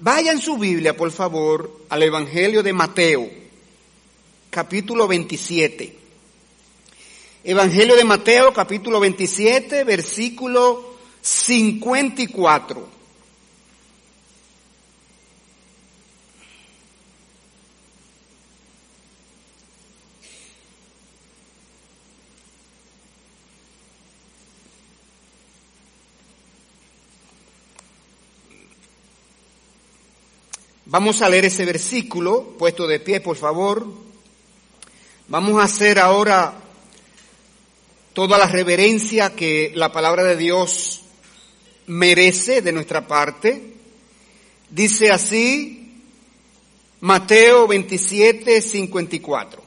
Vaya en su Biblia, por favor, al Evangelio de Mateo, capítulo 27. Evangelio de Mateo, capítulo 27, versículo 54. Vamos a leer ese versículo, puesto de pie, por favor. Vamos a hacer ahora toda la reverencia que la palabra de Dios merece de nuestra parte. Dice así Mateo 27, 54.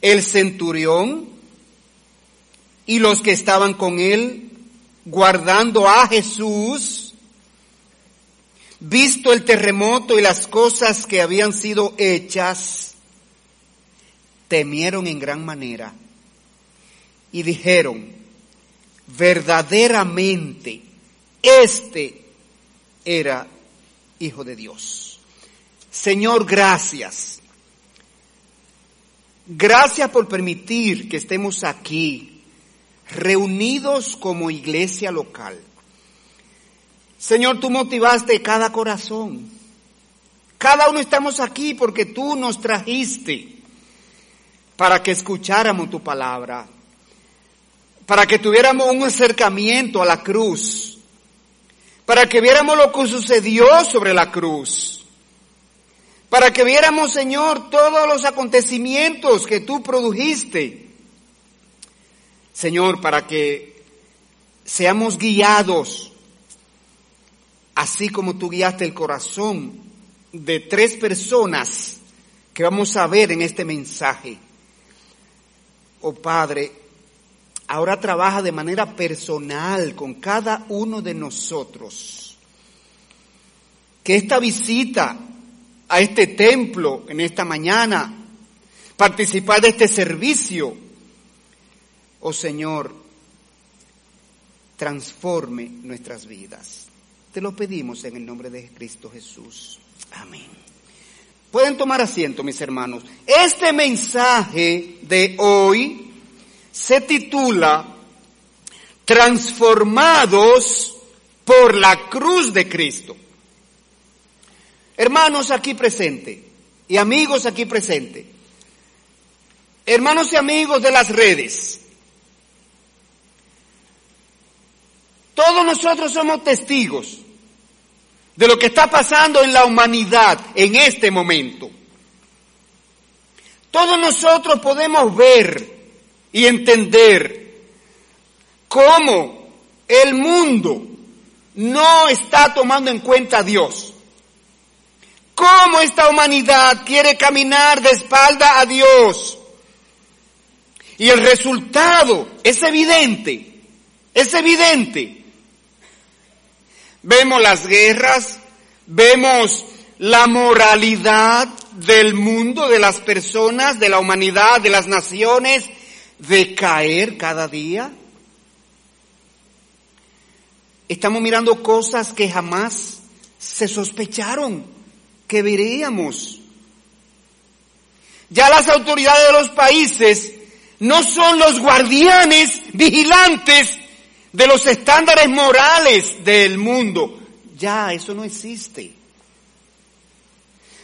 El centurión y los que estaban con él guardando a Jesús, visto el terremoto y las cosas que habían sido hechas, temieron en gran manera y dijeron, verdaderamente, este era Hijo de Dios. Señor, gracias. Gracias por permitir que estemos aquí, reunidos como iglesia local Señor, tú motivaste cada corazón. Cada uno estamos aquí porque tú nos trajiste para que escucháramos tu palabra, para que tuviéramos un acercamiento a la cruz, para que viéramos lo que sucedió sobre la cruz, para que viéramos, Señor, todos los acontecimientos que tú produjiste. Señor, para que seamos guiados así como tú guiaste el corazón de tres personas que vamos a ver en este mensaje. Oh Padre, ahora trabaja de manera personal con cada uno de nosotros. Que esta visita a este templo en esta mañana, participar de este servicio, oh Señor, transforme nuestras vidas. Te lo pedimos en el nombre de Cristo Jesús. Amén. Pueden tomar asiento, mis hermanos. Este mensaje de hoy se titula Transformados por la cruz de Cristo. Hermanos aquí presentes y amigos aquí presentes, hermanos y amigos de las redes, Todos nosotros somos testigos de lo que está pasando en la humanidad en este momento. Todos nosotros podemos ver y entender cómo el mundo no está tomando en cuenta a Dios. Cómo esta humanidad quiere caminar de espalda a Dios. Y el resultado es evidente, es evidente. Vemos las guerras, vemos la moralidad del mundo, de las personas, de la humanidad, de las naciones, de caer cada día. Estamos mirando cosas que jamás se sospecharon que veríamos. Ya las autoridades de los países no son los guardianes vigilantes de los estándares morales del mundo. Ya, eso no existe.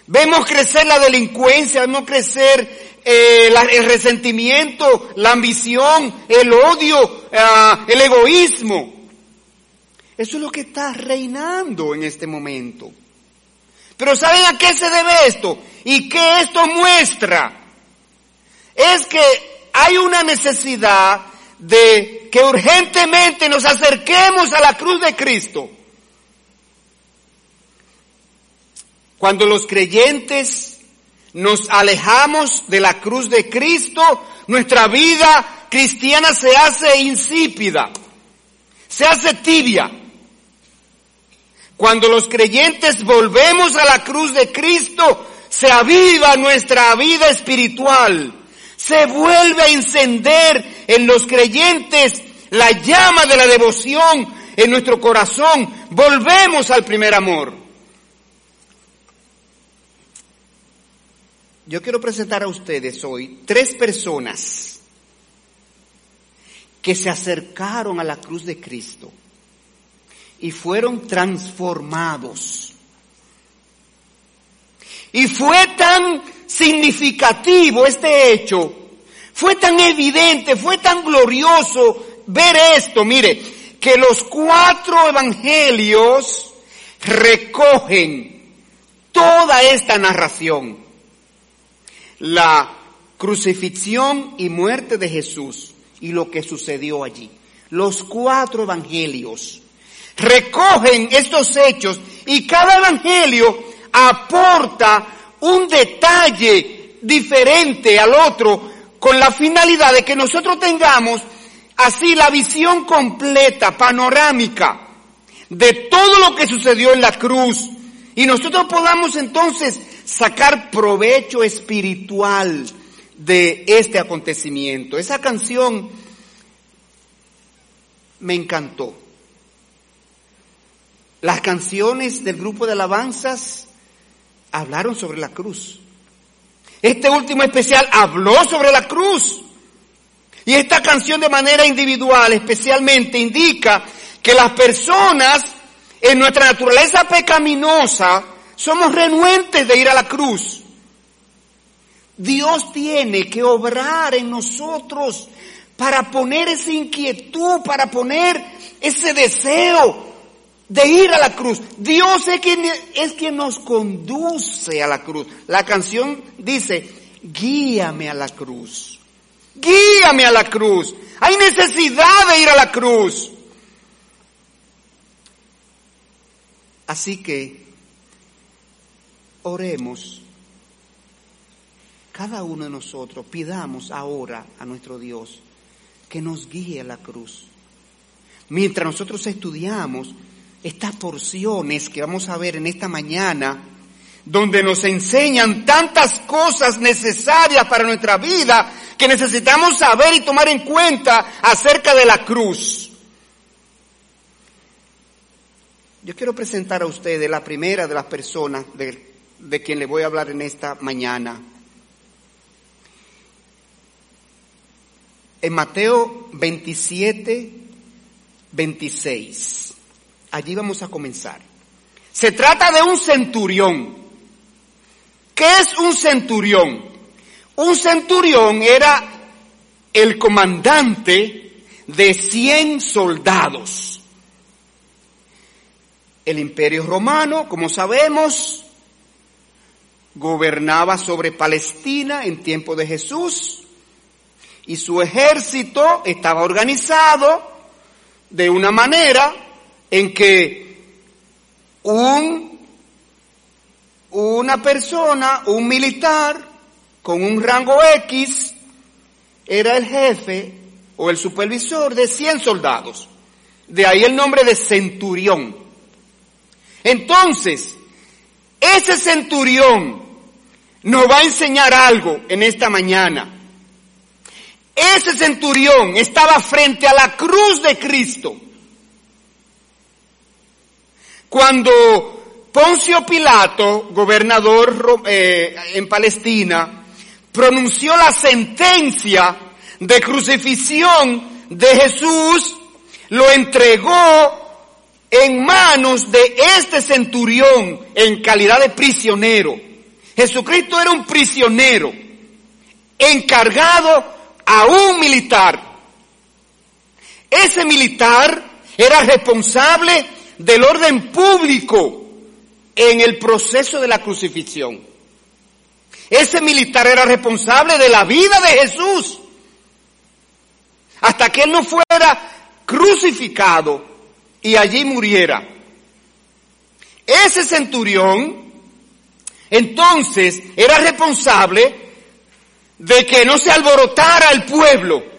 Vemos crecer la delincuencia, vemos crecer eh, el resentimiento, la ambición, el odio, ah, el egoísmo. Eso es lo que está reinando en este momento. Pero ¿saben a qué se debe esto? ¿Y qué esto muestra? Es que hay una necesidad de que urgentemente nos acerquemos a la cruz de Cristo. Cuando los creyentes nos alejamos de la cruz de Cristo, nuestra vida cristiana se hace insípida, se hace tibia. Cuando los creyentes volvemos a la cruz de Cristo, se aviva nuestra vida espiritual se vuelve a encender en los creyentes la llama de la devoción en nuestro corazón. Volvemos al primer amor. Yo quiero presentar a ustedes hoy tres personas que se acercaron a la cruz de Cristo y fueron transformados. Y fue tan significativo este hecho, fue tan evidente, fue tan glorioso ver esto, mire, que los cuatro evangelios recogen toda esta narración. La crucifixión y muerte de Jesús y lo que sucedió allí. Los cuatro evangelios recogen estos hechos y cada evangelio aporta un detalle diferente al otro con la finalidad de que nosotros tengamos así la visión completa, panorámica de todo lo que sucedió en la cruz y nosotros podamos entonces sacar provecho espiritual de este acontecimiento. Esa canción me encantó. Las canciones del grupo de alabanzas hablaron sobre la cruz. Este último especial habló sobre la cruz. Y esta canción de manera individual especialmente indica que las personas en nuestra naturaleza pecaminosa somos renuentes de ir a la cruz. Dios tiene que obrar en nosotros para poner esa inquietud, para poner ese deseo de ir a la cruz. Dios es quien, es quien nos conduce a la cruz. La canción dice, guíame a la cruz. Guíame a la cruz. Hay necesidad de ir a la cruz. Así que oremos. Cada uno de nosotros pidamos ahora a nuestro Dios que nos guíe a la cruz. Mientras nosotros estudiamos estas porciones que vamos a ver en esta mañana, donde nos enseñan tantas cosas necesarias para nuestra vida que necesitamos saber y tomar en cuenta acerca de la cruz. Yo quiero presentar a ustedes la primera de las personas de, de quien le voy a hablar en esta mañana. En Mateo 27, 26. Allí vamos a comenzar. Se trata de un centurión. ¿Qué es un centurión? Un centurión era el comandante de 100 soldados. El imperio romano, como sabemos, gobernaba sobre Palestina en tiempo de Jesús y su ejército estaba organizado de una manera en que un, una persona, un militar con un rango X, era el jefe o el supervisor de 100 soldados. De ahí el nombre de centurión. Entonces, ese centurión nos va a enseñar algo en esta mañana. Ese centurión estaba frente a la cruz de Cristo cuando Poncio Pilato, gobernador eh, en Palestina, pronunció la sentencia de crucifixión de Jesús, lo entregó en manos de este centurión en calidad de prisionero. Jesucristo era un prisionero encargado a un militar. Ese militar era responsable del orden público en el proceso de la crucifixión. Ese militar era responsable de la vida de Jesús hasta que él no fuera crucificado y allí muriera. Ese centurión entonces era responsable de que no se alborotara el pueblo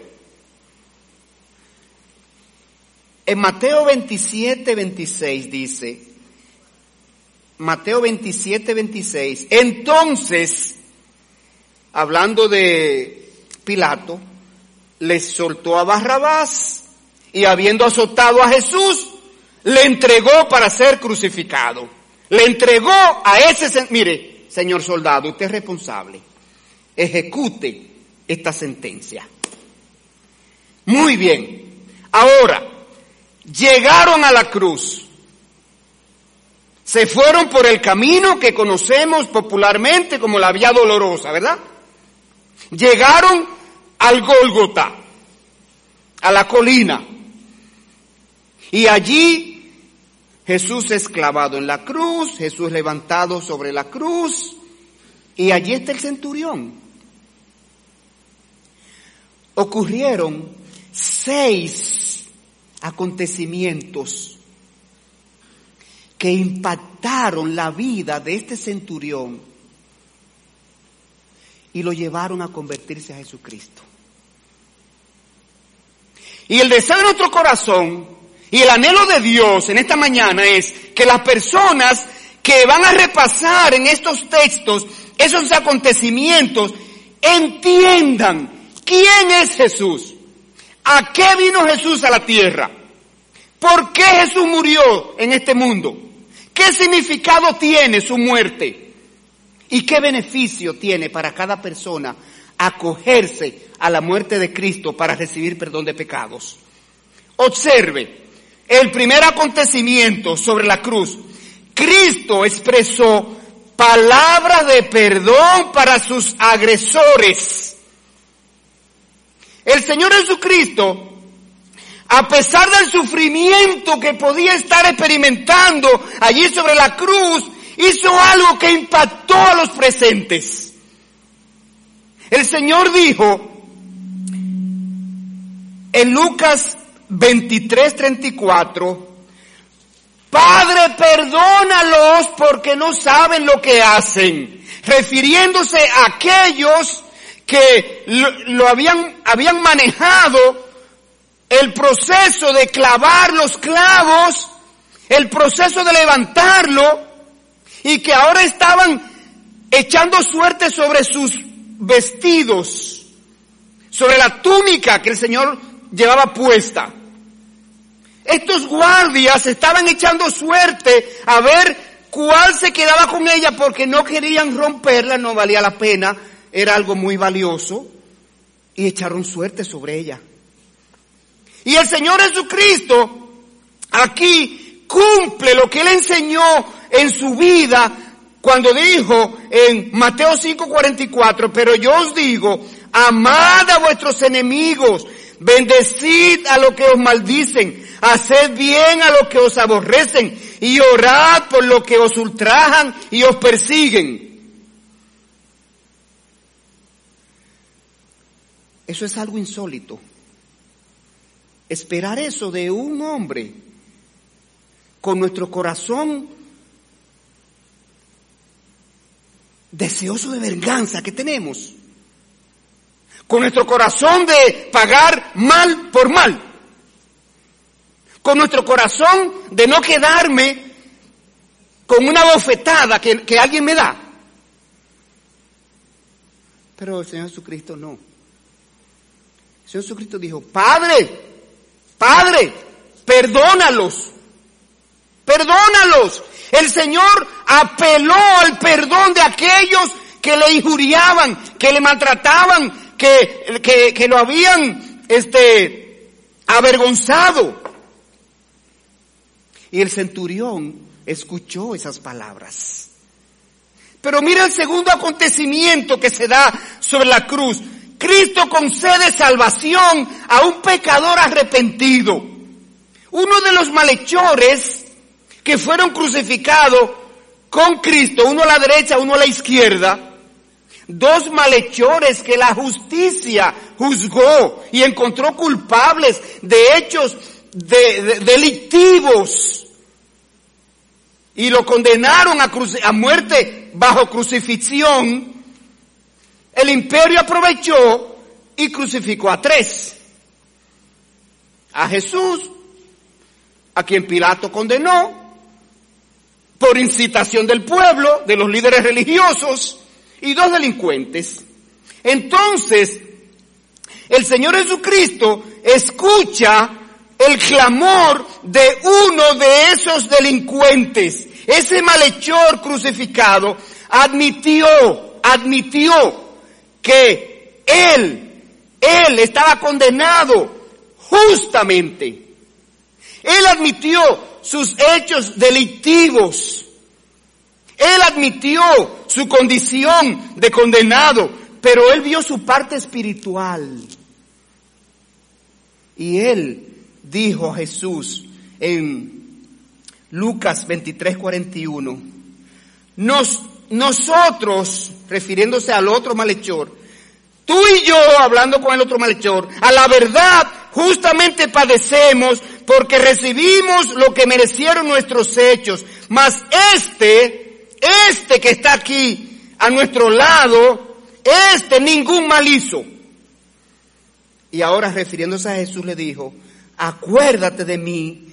En Mateo 27, 26 dice, Mateo 27, 26, entonces, hablando de Pilato, les soltó a Barrabás y habiendo azotado a Jesús, le entregó para ser crucificado. Le entregó a ese, mire, señor soldado, usted es responsable. ejecute esta sentencia. Muy bien. Ahora, llegaron a la cruz. Se fueron por el camino que conocemos popularmente como la vía dolorosa, ¿verdad? Llegaron al Gólgota, a la colina. Y allí Jesús es clavado en la cruz, Jesús levantado sobre la cruz, y allí está el centurión. Ocurrieron seis acontecimientos que impactaron la vida de este centurión y lo llevaron a convertirse a Jesucristo. Y el deseo de nuestro corazón y el anhelo de Dios en esta mañana es que las personas que van a repasar en estos textos esos acontecimientos entiendan quién es Jesús, a qué vino Jesús a la tierra, por qué Jesús murió en este mundo, qué significado tiene su muerte ¿Y qué beneficio tiene para cada persona acogerse a la muerte de Cristo para recibir perdón de pecados? Observe, el primer acontecimiento sobre la cruz, Cristo expresó palabras de perdón para sus agresores. El Señor Jesucristo, a pesar del sufrimiento que podía estar experimentando allí sobre la cruz, hizo algo que impactó a los presentes. El Señor dijo en Lucas 23, 34, Padre, perdónalos porque no saben lo que hacen, refiriéndose a aquellos que lo, habían, habían manejado el proceso de clavar los clavos, el proceso de levantarlo, y que ahora estaban echando suerte sobre sus vestidos, sobre la túnica que el Señor llevaba puesta. Estos guardias estaban echando suerte a ver cuál se quedaba con ella porque no querían romperla, no valía la pena, era algo muy valioso y echaron suerte sobre ella. Y el Señor Jesucristo aquí cumple lo que Él enseñó en su vida cuando dijo en Mateo 5:44, pero yo os digo, amad a vuestros enemigos, bendecid a los que os maldicen, haced bien a los que os aborrecen y orad por los que os ultrajan y os persiguen. Eso es algo insólito. Esperar eso de un hombre con nuestro corazón deseoso de venganza que tenemos, con nuestro corazón de pagar mal por mal, con nuestro corazón de no quedarme con una bofetada que, alguien me da. Pero el Señor Jesucristo no. Jesucristo dijo, Padre, Padre, perdónalos, perdónalos, el Señor apeló al perdón de aquellos que le injuriaban, que le maltrataban, que, que, que lo habían este, avergonzado. Y el centurión escuchó esas palabras. Pero mira el segundo acontecimiento que se da sobre la cruz. Cristo concede salvación a un pecador arrepentido. Uno de los malhechores que fueron crucificados con Cristo, uno a la derecha, uno a la izquierda, dos malhechores que la justicia juzgó y encontró culpables de hechos delictivos y lo condenaron a, muerte bajo crucifixión, el imperio aprovechó y crucificó a tres. A Jesús, a quien Pilato condenó, por incitación del pueblo, de los líderes religiosos y dos delincuentes. Entonces, el Señor Jesucristo escucha el clamor de uno de esos delincuentes. Ese malhechor crucificado admitió, admitió que él, él estaba condenado justamente. Él admitió sus hechos delictivos. Él admitió su condición de condenado, pero él vio su parte espiritual. Y él dijo a Jesús en Lucas 23, 41, Nos, nosotros, refiriéndose al otro malhechor, tú y yo, hablando con el otro malhechor, a la verdad justamente padecemos porque recibimos lo que merecieron nuestros hechos, mas este, este que está aquí a nuestro lado, este ningún mal hizo. Y ahora refiriéndose a Jesús le dijo, acuérdate de mí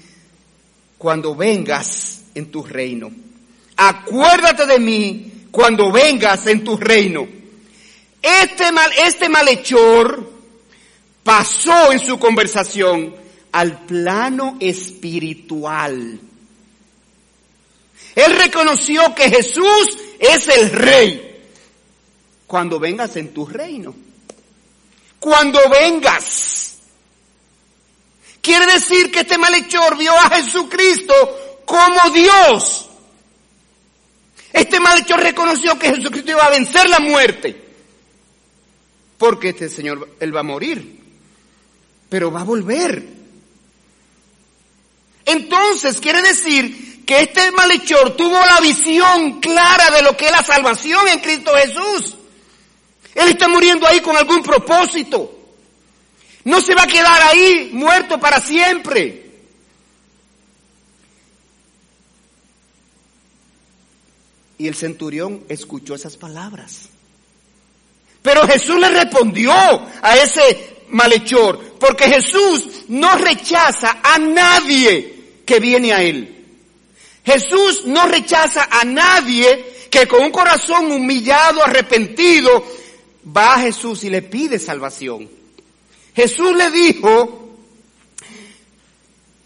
cuando vengas en tu reino. Acuérdate de mí cuando vengas en tu reino. Este, mal, este malhechor pasó en su conversación al plano espiritual. Él reconoció que Jesús es el rey. Cuando vengas en tu reino cuando vengas. Quiere decir que este malhechor vio a Jesucristo como Dios. Este malhechor reconoció que Jesucristo iba a vencer la muerte. Porque este Señor, Él va a morir. Pero va a volver. Entonces quiere decir que este malhechor tuvo la visión clara de lo que es la salvación en Cristo Jesús. Él está muriendo ahí con algún propósito. No se va a quedar ahí muerto para siempre. Y el centurión escuchó esas palabras. Pero Jesús le respondió a ese malhechor, porque Jesús no rechaza a nadie que viene a él. Jesús no rechaza a nadie que con un corazón humillado, arrepentido, va a Jesús y le pide salvación. Jesús le dijo,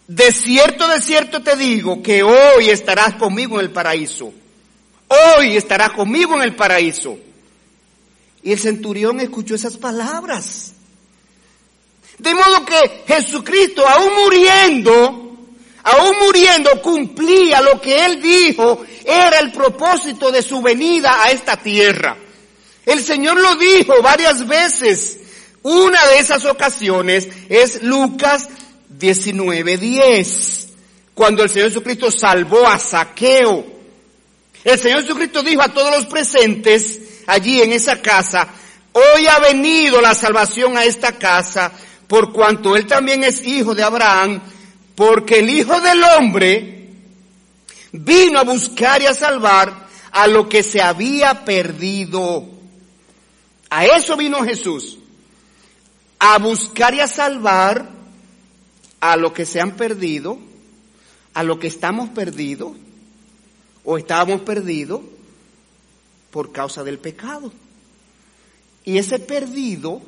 de cierto, de cierto te digo que hoy estarás conmigo en el paraíso. Hoy estarás conmigo en el paraíso. Y el centurión escuchó esas palabras. De modo que Jesucristo, aún muriendo, aún muriendo, cumplía lo que él dijo, era el propósito de su venida a esta tierra. El Señor lo dijo varias veces. Una de esas ocasiones es Lucas 19:10, cuando el Señor Jesucristo salvó a Saqueo. El Señor Jesucristo dijo a todos los presentes allí en esa casa, hoy ha venido la salvación a esta casa, por cuanto él también es hijo de Abraham, porque el Hijo del Hombre vino a buscar y a salvar a lo que se había perdido. A eso vino Jesús, a buscar y a salvar a los que se han perdido, a los que estamos perdidos o estábamos perdidos por causa del pecado. Y ese perdido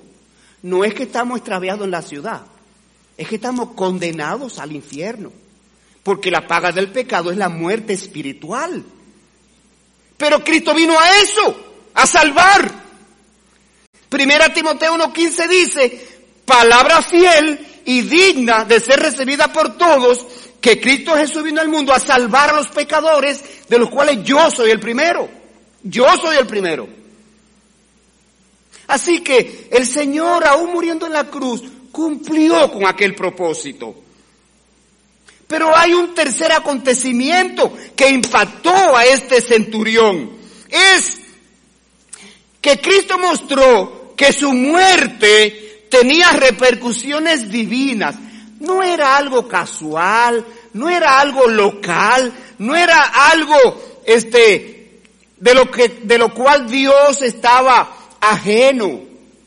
no es que estamos extraviados en la ciudad, es que estamos condenados al infierno, porque la paga del pecado es la muerte espiritual. Pero Cristo vino a eso, a salvar. Primera Timoteo 1.15 dice, palabra fiel y digna de ser recibida por todos, que Cristo Jesús vino al mundo a salvar a los pecadores, de los cuales yo soy el primero. Yo soy el primero. Así que el Señor, aún muriendo en la cruz, cumplió con aquel propósito. Pero hay un tercer acontecimiento que impactó a este centurión. Es que Cristo mostró que su muerte tenía repercusiones divinas. No era algo casual, no era algo local, no era algo este de lo que de lo cual Dios estaba ajeno.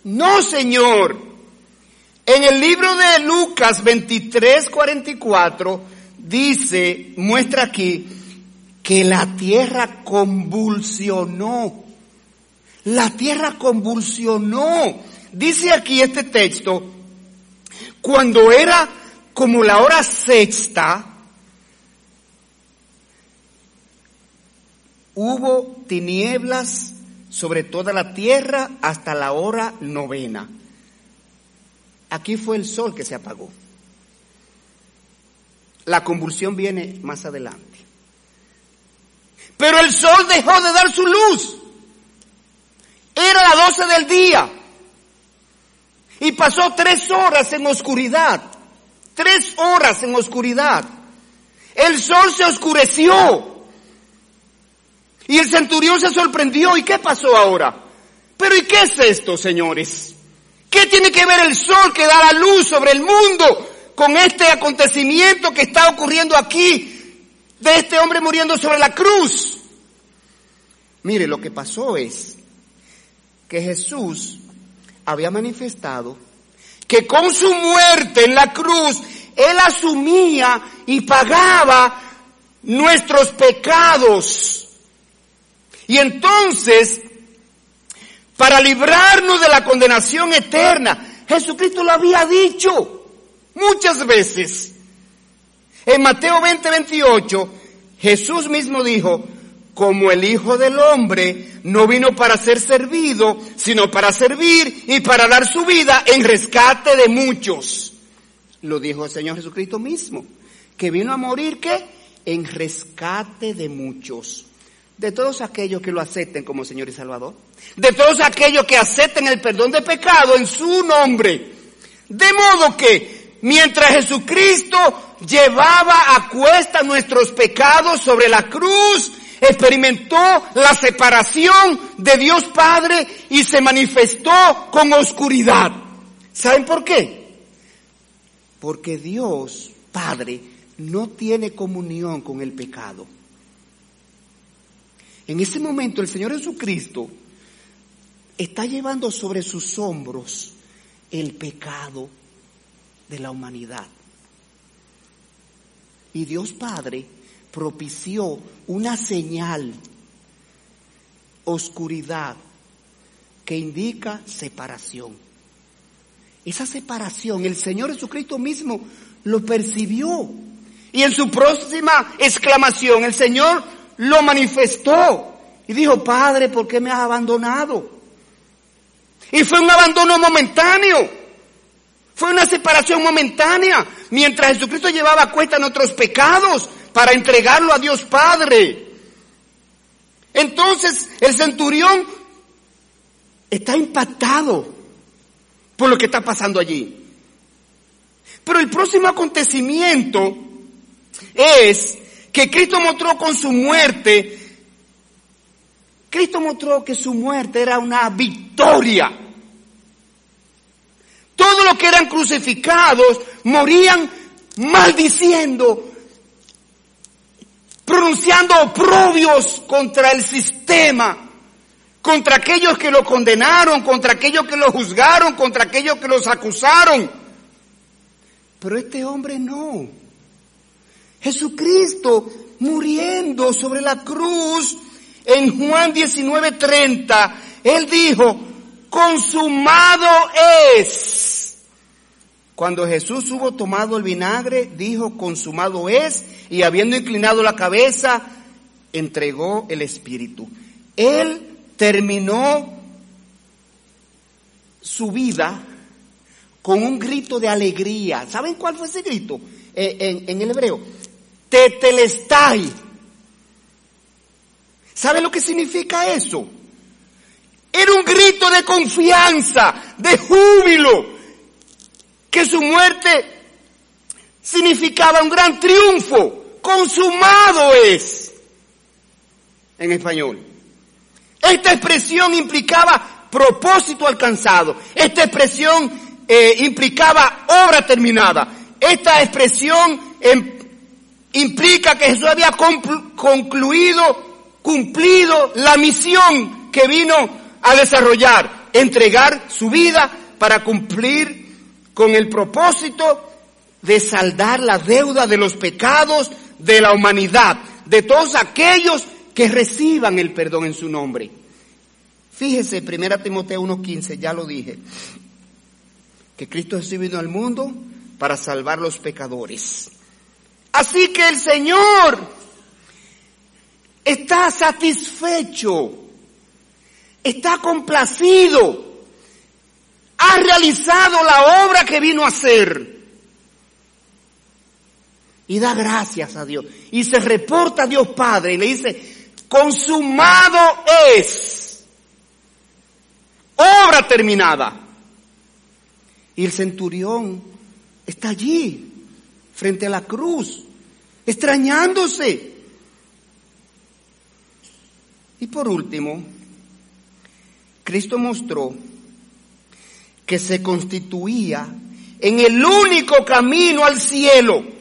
No, Señor. En el libro de Lucas 23, 44 dice, muestra aquí que la tierra convulsionó la tierra convulsionó. Dice aquí este texto, cuando era como la hora sexta, hubo tinieblas sobre toda la tierra hasta la hora novena. Aquí fue el sol que se apagó. La convulsión viene más adelante. Pero el sol dejó de dar su luz. Era las 12 del día. Y pasó tres horas en oscuridad. Tres horas en oscuridad. El sol se oscureció. Y el centurión se sorprendió. ¿Y qué pasó ahora? Pero ¿y qué es esto, señores? ¿Qué tiene que ver el sol que da la luz sobre el mundo con este acontecimiento que está ocurriendo aquí de este hombre muriendo sobre la cruz? Mire, lo que pasó es que Jesús había manifestado que con su muerte en la cruz, Él asumía y pagaba nuestros pecados. Y entonces, para librarnos de la condenación eterna, Jesucristo lo había dicho muchas veces. En Mateo 20, 28, Jesús mismo dijo, como el Hijo del Hombre no vino para ser servido, sino para servir y para dar su vida en rescate de muchos. Lo dijo el Señor Jesucristo mismo, que vino a morir ¿qué? En rescate de muchos. De todos aquellos que lo acepten como Señor y Salvador. De todos aquellos que acepten el perdón de pecado en su nombre. De modo que mientras Jesucristo llevaba a cuesta nuestros pecados sobre la cruz, experimentó la separación de Dios Padre y se manifestó con oscuridad. ¿Saben por qué? Porque Dios Padre no tiene comunión con el pecado. En ese momento el Señor Jesucristo está llevando sobre sus hombros el pecado de la humanidad. Y Dios Padre propició una señal, oscuridad, que indica separación. Esa separación, el Señor Jesucristo mismo lo percibió. Y en su próxima exclamación, el Señor lo manifestó. Y dijo, Padre, ¿por qué me has abandonado? Y fue un abandono momentáneo. Fue una separación momentánea. Mientras Jesucristo llevaba a cuenta nuestros pecados, para entregarlo a Dios Padre. Entonces el centurión está impactado por lo que está pasando allí. Pero el próximo acontecimiento es que Cristo mostró con su muerte, Cristo mostró que su muerte era una victoria. Todos los que eran crucificados morían maldiciendo pronunciando oprobios contra el sistema, contra aquellos que lo condenaron, contra aquellos que lo juzgaron, contra aquellos que los acusaron. Pero este hombre no. Jesucristo muriendo sobre la cruz en Juan 19:30, él dijo, consumado es. Cuando Jesús hubo tomado el vinagre, dijo, consumado es, y habiendo inclinado la cabeza, entregó el Espíritu. Él terminó su vida con un grito de alegría. ¿Saben cuál fue ese grito? Eh, en, el hebreo. Tetelestai. ¿Saben lo que significa eso? Era un grito de confianza, de júbilo, que su muerte significaba un gran triunfo. Consumado es. En español. Esta expresión implicaba propósito alcanzado. Esta expresión eh, implicaba obra terminada. Esta expresión em, implica que Jesús había concluido, cumplido la misión que vino a desarrollar, entregar su vida para cumplir con el propósito de saldar la deuda de los pecados de la humanidad, de todos aquellos que reciban el perdón en su nombre. Fíjese, 1 Timoteo 1.15, ya lo dije, que Cristo Jesús vino al mundo para salvar los pecadores. Así que el Señor está satisfecho. está complacido, ha realizado la obra que vino a hacer. Y da gracias a Dios. Y se reporta a Dios Padre y le dice, consumado es. Obra terminada. Y el centurión está allí, frente a la cruz, extrañándose. Y por último, Cristo mostró que se constituía en el único camino al cielo.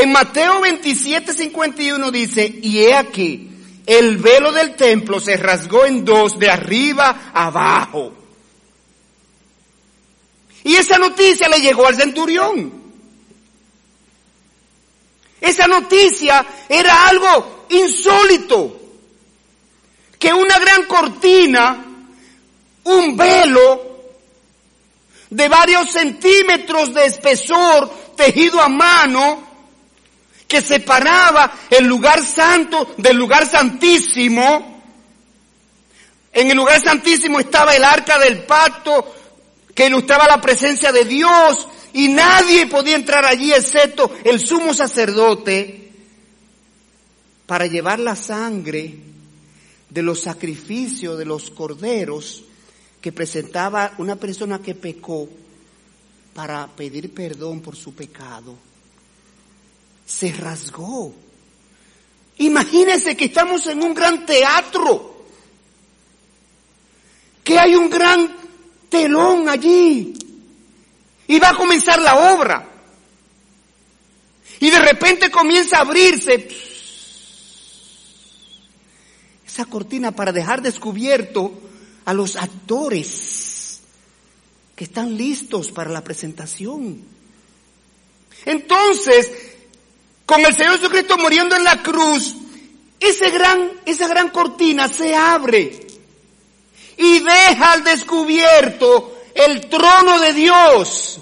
En Mateo 27, 51 dice, y he aquí, el velo del templo se rasgó en dos de arriba abajo. Y esa noticia le llegó al centurión. Esa noticia era algo insólito. Que una gran cortina, un velo de varios centímetros de espesor, tejido a mano, que separaba el lugar santo del lugar santísimo. En el lugar santísimo estaba el arca del pacto que ilustraba la presencia de Dios y nadie podía entrar allí excepto el sumo sacerdote para llevar la sangre de los sacrificios de los corderos que presentaba una persona que pecó para pedir perdón por su pecado. Se rasgó. Imagínense que estamos en un gran teatro, que hay un gran telón allí y va a comenzar la obra. Y de repente comienza a abrirse esa cortina para dejar descubierto a los actores que están listos para la presentación. Entonces, con el Señor Jesucristo muriendo en la cruz, ese gran, esa gran cortina se abre y deja al descubierto el trono de Dios.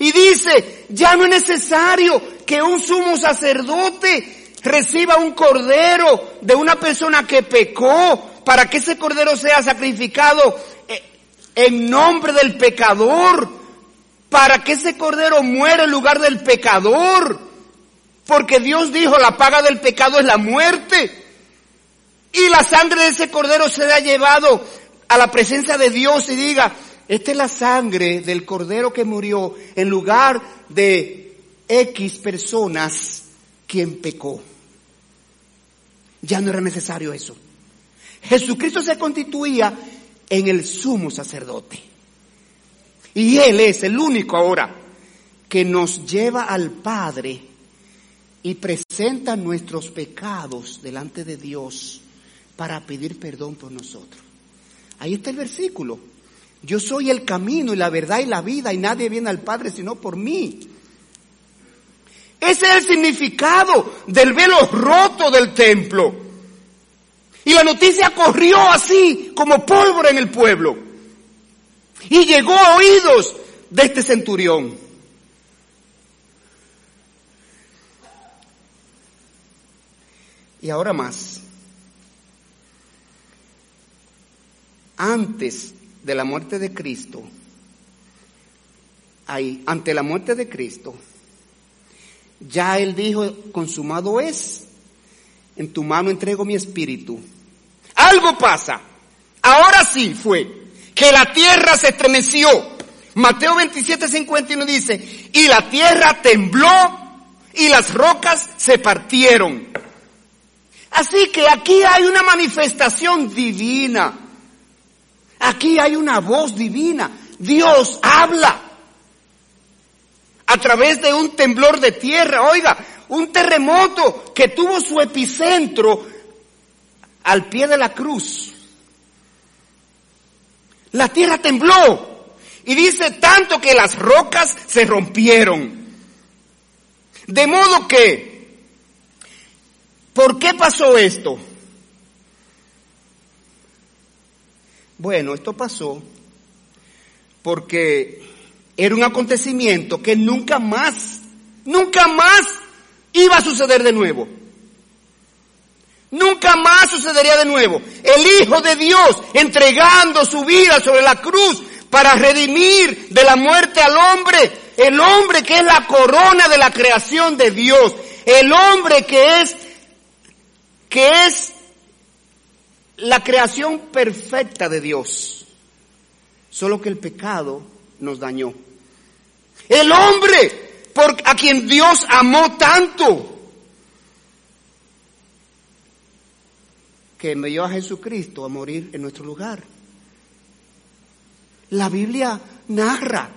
Y dice, ya no es necesario que un sumo sacerdote reciba un cordero de una persona que pecó para que ese cordero sea sacrificado eh, en nombre del pecador, para que ese cordero muera en lugar del pecador, porque Dios dijo la paga del pecado es la muerte. Y la sangre de ese cordero se ha llevado a la presencia de Dios y diga, esta es la sangre del cordero que murió en lugar de X personas quien pecó. Ya no era necesario eso. Jesucristo se constituía en el sumo sacerdote. Y Él es el único ahora que nos lleva al Padre y presenta nuestros pecados delante de Dios para pedir perdón por nosotros. Ahí está el versículo. Yo soy el camino y la verdad y la vida y nadie viene al Padre sino por mí. Ese es el significado del velo roto del templo. Y la noticia corrió así como pólvora en el pueblo. Y llegó a oídos de este centurión. Y ahora más. antes de la muerte de Cristo, ahí, ante la muerte de Cristo, ya Él dijo, consumado es, en tu mano entrego mi espíritu. Algo pasa, ahora sí fue, que la tierra se estremeció. Mateo 27, 51 dice, y la tierra tembló y las rocas se partieron. Así que aquí hay una manifestación divina Aquí hay una voz divina. Dios habla a través de un temblor de tierra. Oiga, un terremoto que tuvo su epicentro al pie de la cruz. La tierra tembló. Y dice tanto que las rocas se rompieron. De modo que, ¿por qué pasó esto? Bueno, esto pasó porque era un acontecimiento que nunca más, nunca más iba a suceder de nuevo. Nunca más sucedería de nuevo. El Hijo de Dios entregando su vida sobre la cruz para redimir de la muerte al hombre. El hombre que es la corona de la creación de Dios. El hombre que es, que es la creación perfecta de Dios. Solo que el pecado nos dañó. El hombre por, a quien Dios amó tanto que envió a Jesucristo a morir en nuestro lugar. La Biblia narra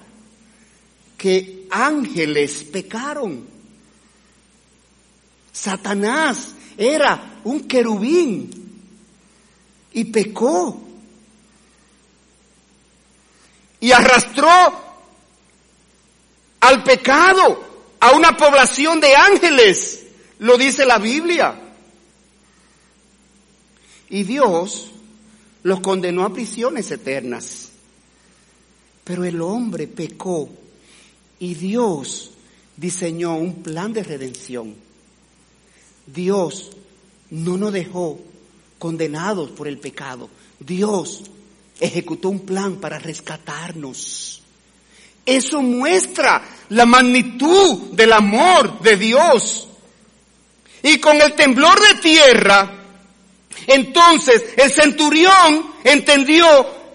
que ángeles pecaron. Satanás era un querubín y pecó. Y arrastró al pecado a una población de ángeles, lo dice la Biblia. Y Dios los condenó a prisiones eternas. Pero el hombre pecó y Dios diseñó un plan de redención. Dios no nos dejó condenados por el pecado. Dios ejecutó un plan para rescatarnos. Eso muestra la magnitud del amor de Dios. Y con el temblor de tierra, entonces el centurión entendió,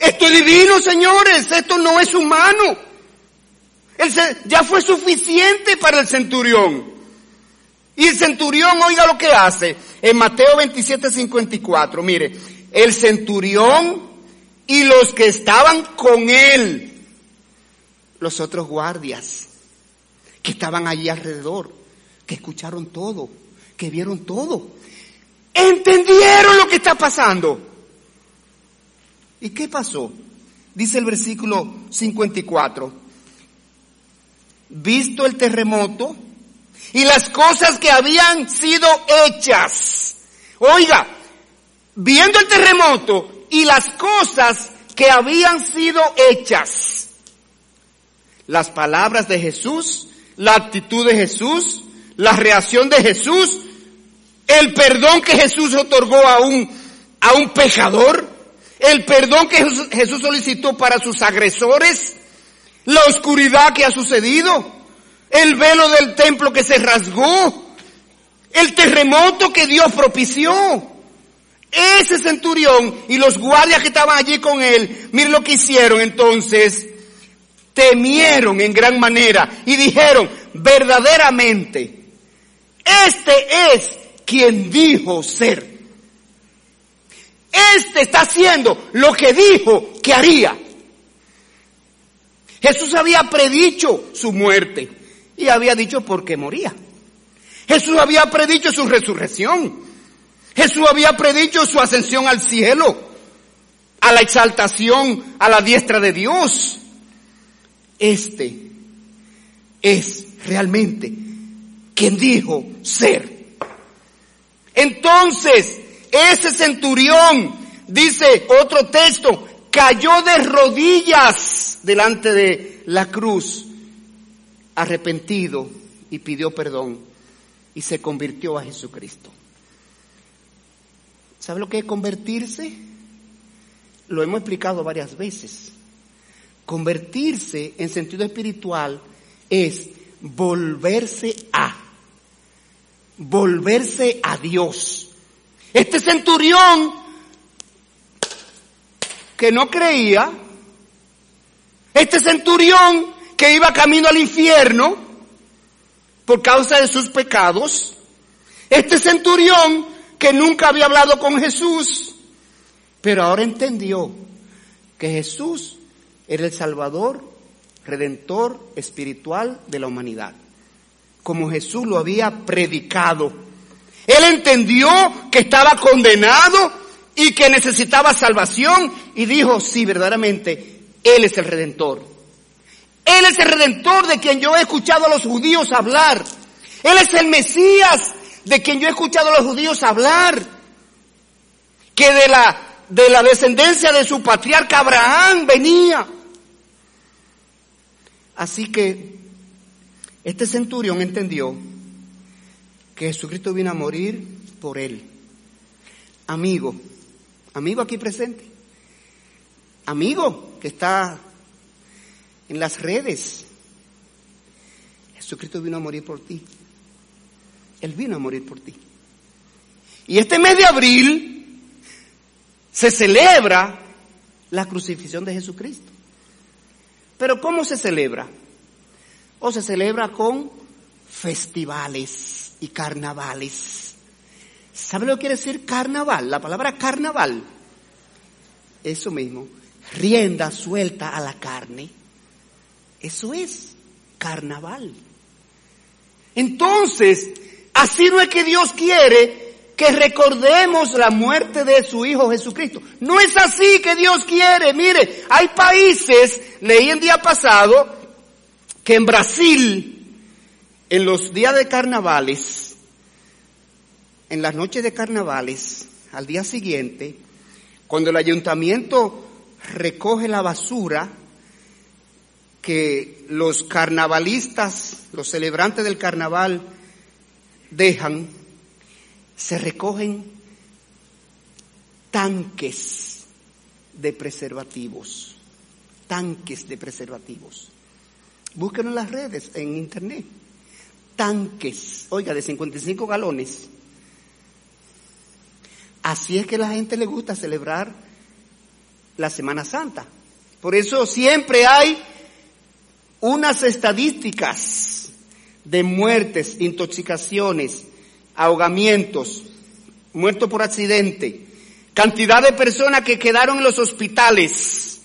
esto es divino, señores, esto no es humano. ya fue suficiente para el centurión. Y el centurión, oiga lo que hace. En Mateo 27, 54, mire, el centurión y los que estaban con él, los otros guardias, que estaban allí alrededor, que escucharon todo, que vieron todo, entendieron lo que está pasando. ¿Y qué pasó? Dice el versículo 54. Visto el terremoto y las cosas que habían sido hechas. Oiga, viendo el terremoto y las cosas que habían sido hechas. Las palabras de Jesús, la actitud de Jesús, la reacción de Jesús, el perdón que Jesús otorgó a un, a un pecador, el perdón que Jesús solicitó para sus agresores, la oscuridad que ha sucedido, el velo del templo que se rasgó, el terremoto que Dios propició. Ese centurión y los guardias que estaban allí con él, miren lo que hicieron entonces, temieron en gran manera y dijeron, verdaderamente, este es quien dijo ser. Este está haciendo lo que dijo que haría. Jesús había predicho su muerte y había dicho por qué moría. Jesús había predicho su resurrección. Jesús había predicho su ascensión al cielo, a la exaltación a la diestra de Dios. Este es realmente quien dijo ser. Entonces, ese centurión, dice otro texto, cayó de rodillas delante de la cruz, arrepentido y pidió perdón y se convirtió a Jesucristo. ¿Sabe lo que es convertirse? Lo hemos explicado varias veces. Convertirse en sentido espiritual es volverse a volverse a Dios. Este centurión que no creía, este centurión que iba camino al infierno por causa de sus pecados, este centurión que nunca había hablado con Jesús, pero ahora entendió que Jesús era el Salvador, Redentor espiritual de la humanidad como Jesús lo había predicado. Él entendió que estaba condenado y que necesitaba salvación y dijo, sí, verdaderamente, Él es el redentor. Él es el redentor de quien yo he escuchado a los judíos hablar. Él es el Mesías de quien yo he escuchado a los judíos hablar. Que de la, de la descendencia de su patriarca Abraham venía. Así que este centurión entendió que Jesucristo vino a morir por él. amigo, amigo aquí presente, amigo que está en las redes. Jesucristo vino a morir por ti. Él vino a morir por ti. Y este mes de abril se celebra la crucifixión de Jesucristo. Pero ¿cómo se celebra? O se celebra con festivales y carnavales. ¿Sabe lo que quiere decir carnaval? La palabra carnaval. Eso mismo. Rienda suelta a la carne. Eso es carnaval. Entonces, así no es que Dios quiere que recordemos la muerte de su Hijo Jesucristo. No es así que Dios quiere. Mire, hay países, leí el día pasado, que en Brasil, en los días de carnavales, en las noches de carnavales, al día siguiente, cuando el ayuntamiento recoge la basura que los carnavalistas, los celebrantes del carnaval dejan, se recogen tanques de preservativos, tanques de preservativos. Búsquenlo en las redes, en internet. Tanques, oiga, de 55 galones. Así es que a la gente le gusta celebrar la Semana Santa. Por eso siempre hay unas estadísticas de muertes, intoxicaciones, ahogamientos, muertos por accidente, cantidad de personas que quedaron en los hospitales,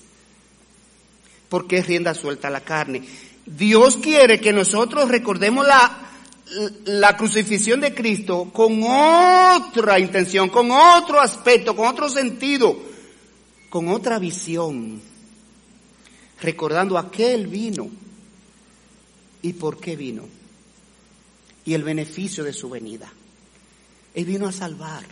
porque es rienda suelta la carne. Dios quiere que nosotros recordemos la, la crucifixión de Cristo con otra intención, con otro aspecto, con otro sentido, con otra visión, recordando a qué Él vino y por qué vino y el beneficio de su venida. Él vino a salvar.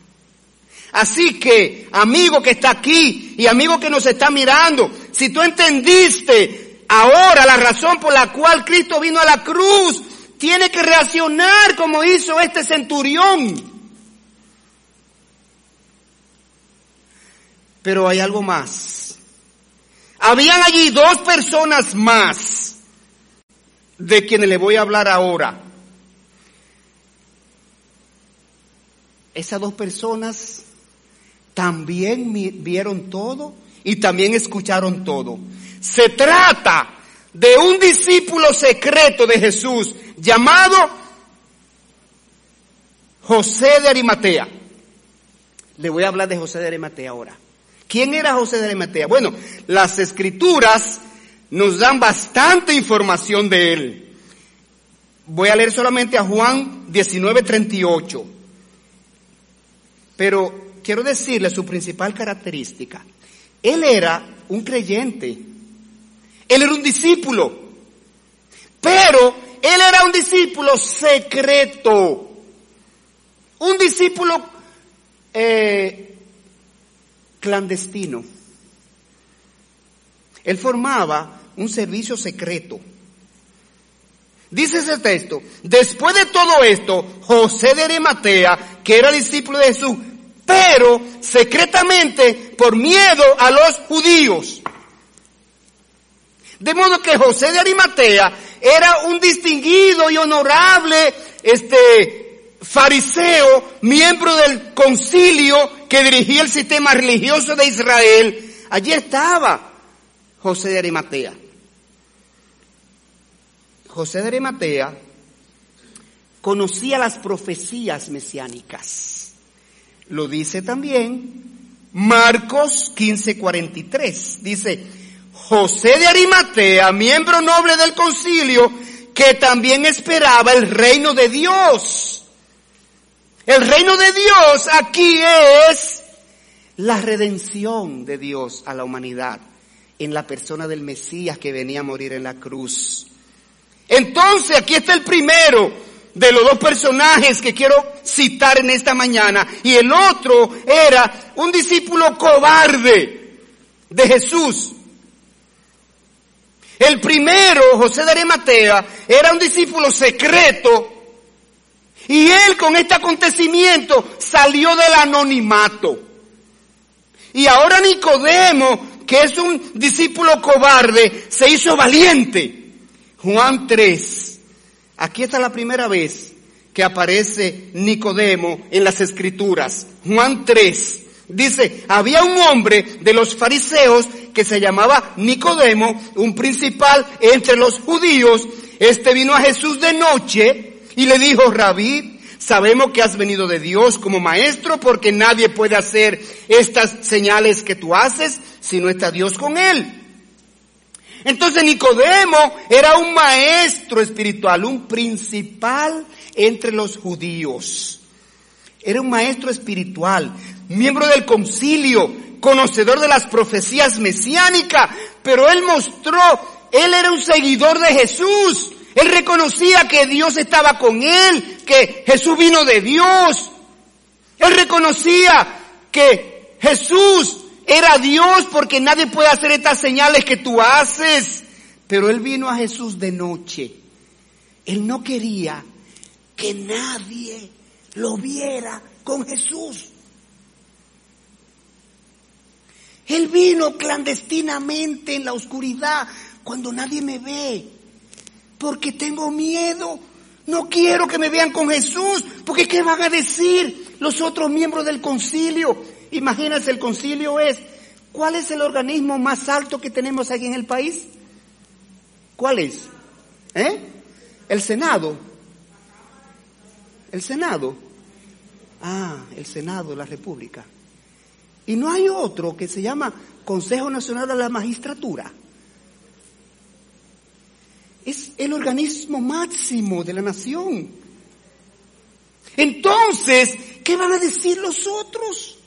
Así que, amigo que está aquí y amigo que nos está mirando, si tú entendiste ahora la razón por la cual Cristo vino a la cruz, tiene que reaccionar como hizo este centurión. Pero hay algo más. Habían allí dos personas más de quienes le voy a hablar ahora. Esas dos personas también vieron todo y también escucharon todo. Se trata de un discípulo secreto de Jesús llamado José de Arimatea. Le voy a hablar de José de Arimatea ahora. ¿Quién era José de Arimatea? Bueno, las escrituras nos dan bastante información de él. Voy a leer solamente a Juan 19:38. Pero quiero decirle su principal característica. Él era un creyente. Él era un discípulo. Pero él era un discípulo secreto. Un discípulo eh, clandestino. Él formaba un servicio secreto. Dice ese texto, después de todo esto, José de Arimatea, que era discípulo de Jesús, pero secretamente por miedo a los judíos. De modo que José de Arimatea era un distinguido y honorable este fariseo, miembro del concilio que dirigía el sistema religioso de Israel. Allí estaba José de Arimatea. José de Arimatea conocía las profecías mesiánicas. Lo dice también Marcos 15:43. Dice, José de Arimatea, miembro noble del concilio, que también esperaba el reino de Dios. El reino de Dios aquí es la redención de Dios a la humanidad en la persona del Mesías que venía a morir en la cruz. Entonces, aquí está el primero de los dos personajes que quiero citar en esta mañana. Y el otro era un discípulo cobarde de Jesús. El primero, José de Arimatea, era un discípulo secreto. Y él con este acontecimiento salió del anonimato. Y ahora Nicodemo, que es un discípulo cobarde, se hizo valiente. Juan 3. Aquí está la primera vez que aparece Nicodemo en las escrituras. Juan 3. Dice, había un hombre de los fariseos que se llamaba Nicodemo, un principal entre los judíos. Este vino a Jesús de noche y le dijo, Rabí, sabemos que has venido de Dios como maestro porque nadie puede hacer estas señales que tú haces si no está Dios con él. Entonces Nicodemo era un maestro espiritual, un principal entre los judíos. Era un maestro espiritual, miembro del concilio, conocedor de las profecías mesiánicas, pero él mostró, él era un seguidor de Jesús. Él reconocía que Dios estaba con él, que Jesús vino de Dios. Él reconocía que Jesús era Dios porque nadie puede hacer estas señales que tú haces. Pero él vino a Jesús de noche. Él no quería que nadie lo viera con Jesús. Él vino clandestinamente en la oscuridad cuando nadie me ve, porque tengo miedo. No quiero que me vean con Jesús, porque ¿qué van a decir los otros miembros del concilio? Imagínense, el concilio es, ¿cuál es el organismo más alto que tenemos aquí en el país? ¿Cuál es? ¿Eh? El Senado. El Senado. Ah, el Senado de la República. Y no hay otro que se llama Consejo Nacional de la Magistratura. Es el organismo máximo de la nación. Entonces, ¿qué van a decir los otros?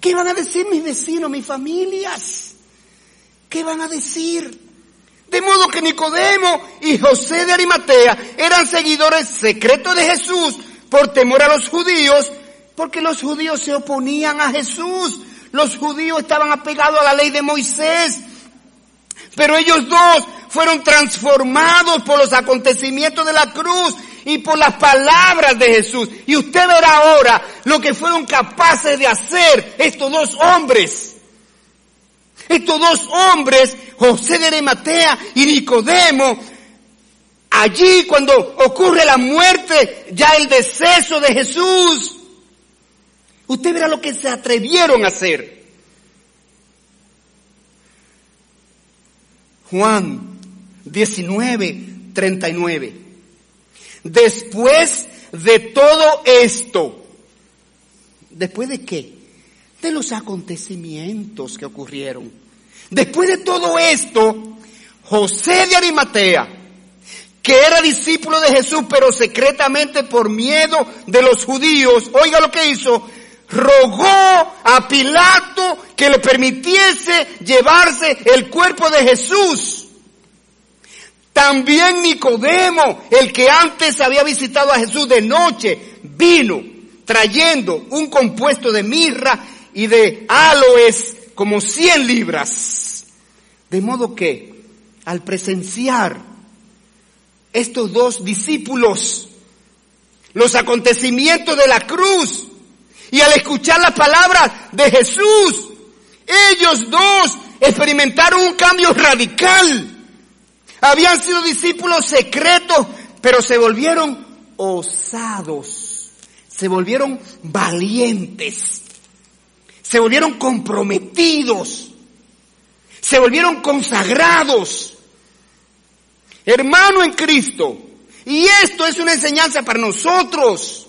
¿Qué van a decir mis vecinos, mis familias? ¿Qué van a decir? De modo que Nicodemo y José de Arimatea eran seguidores secretos de Jesús por temor a los judíos porque los judíos se oponían a Jesús. Los judíos estaban apegados a la ley de Moisés. Pero ellos dos fueron transformados por los acontecimientos de la cruz y por las palabras de Jesús. Y usted verá ahora lo que fueron capaces de hacer estos dos hombres. Estos dos hombres, José de Arimatea y Nicodemo, allí cuando ocurre la muerte, ya el deceso de Jesús, Usted verá lo que se atrevieron a hacer. Juan 19, 39. Después de todo esto, ¿después de qué? De los acontecimientos que ocurrieron. Después de todo esto, José de Arimatea, que era discípulo de Jesús, pero secretamente por miedo de los judíos, oiga lo que hizo, rogó a Pilato que le permitiese llevarse el cuerpo de Jesús. También Nicodemo, el que antes había visitado a Jesús de noche, vino trayendo un compuesto de mirra y de aloes como 100 libras. De modo que al presenciar estos dos discípulos los acontecimientos de la cruz, y al escuchar las palabras de Jesús, ellos dos experimentaron un cambio radical. Habían sido discípulos secretos, pero se volvieron osados, se volvieron valientes, se volvieron comprometidos, se volvieron consagrados. Hermano en Cristo, y esto es una enseñanza para nosotros.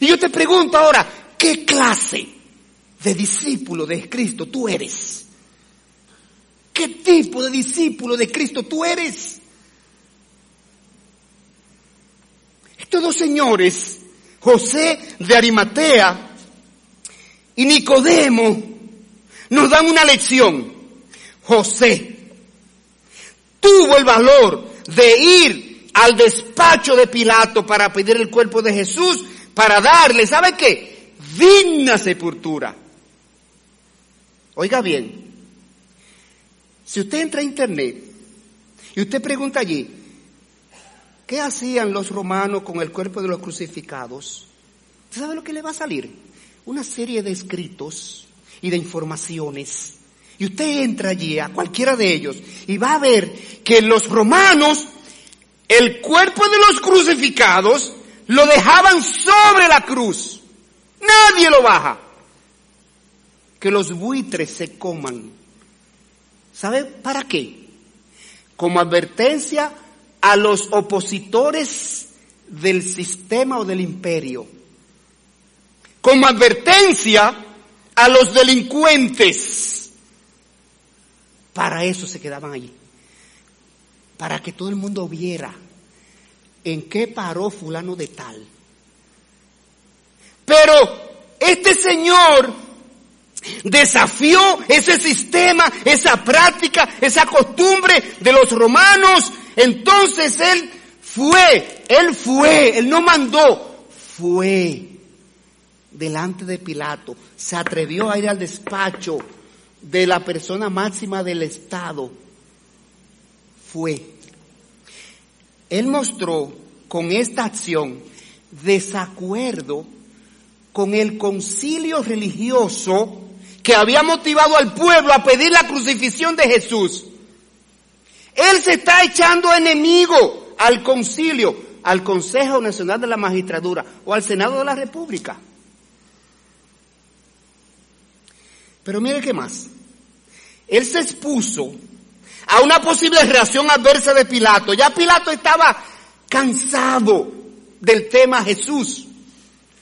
Y yo te pregunto ahora, ¿qué clase de discípulo de Cristo tú eres? ¿Qué tipo de discípulo de Cristo tú eres? Estos dos señores, José de Arimatea y Nicodemo, nos dan una lección. José tuvo el valor de ir al despacho de Pilato para pedir el cuerpo de Jesús para darle, ¿sabe qué? Digna sepultura. Oiga bien, si usted entra a internet y usted pregunta allí, ¿qué hacían los romanos con el cuerpo de los crucificados? ¿Usted sabe lo que le va a salir? Una serie de escritos y de informaciones. Y usted entra allí a cualquiera de ellos y va a ver que los romanos, el cuerpo de los crucificados, lo dejaban sobre la cruz. Nadie lo baja. Que los buitres se coman. ¿Sabe para qué? Como advertencia a los opositores del sistema o del imperio. Como advertencia a los delincuentes. Para eso se quedaban allí. Para que todo el mundo viera en qué paró fulano de tal. Pero este señor desafió ese sistema, esa práctica, esa costumbre de los romanos. Entonces él fue, él fue, él no mandó, fue delante de Pilato, se atrevió a ir al despacho de la persona máxima del Estado. Fue. Él mostró con esta acción desacuerdo con el concilio religioso que había motivado al pueblo a pedir la crucifixión de Jesús. Él se está echando enemigo al concilio, al Consejo Nacional de la Magistratura o al Senado de la República. Pero mire qué más. Él se expuso a una posible reacción adversa de Pilato. Ya Pilato estaba cansado del tema Jesús.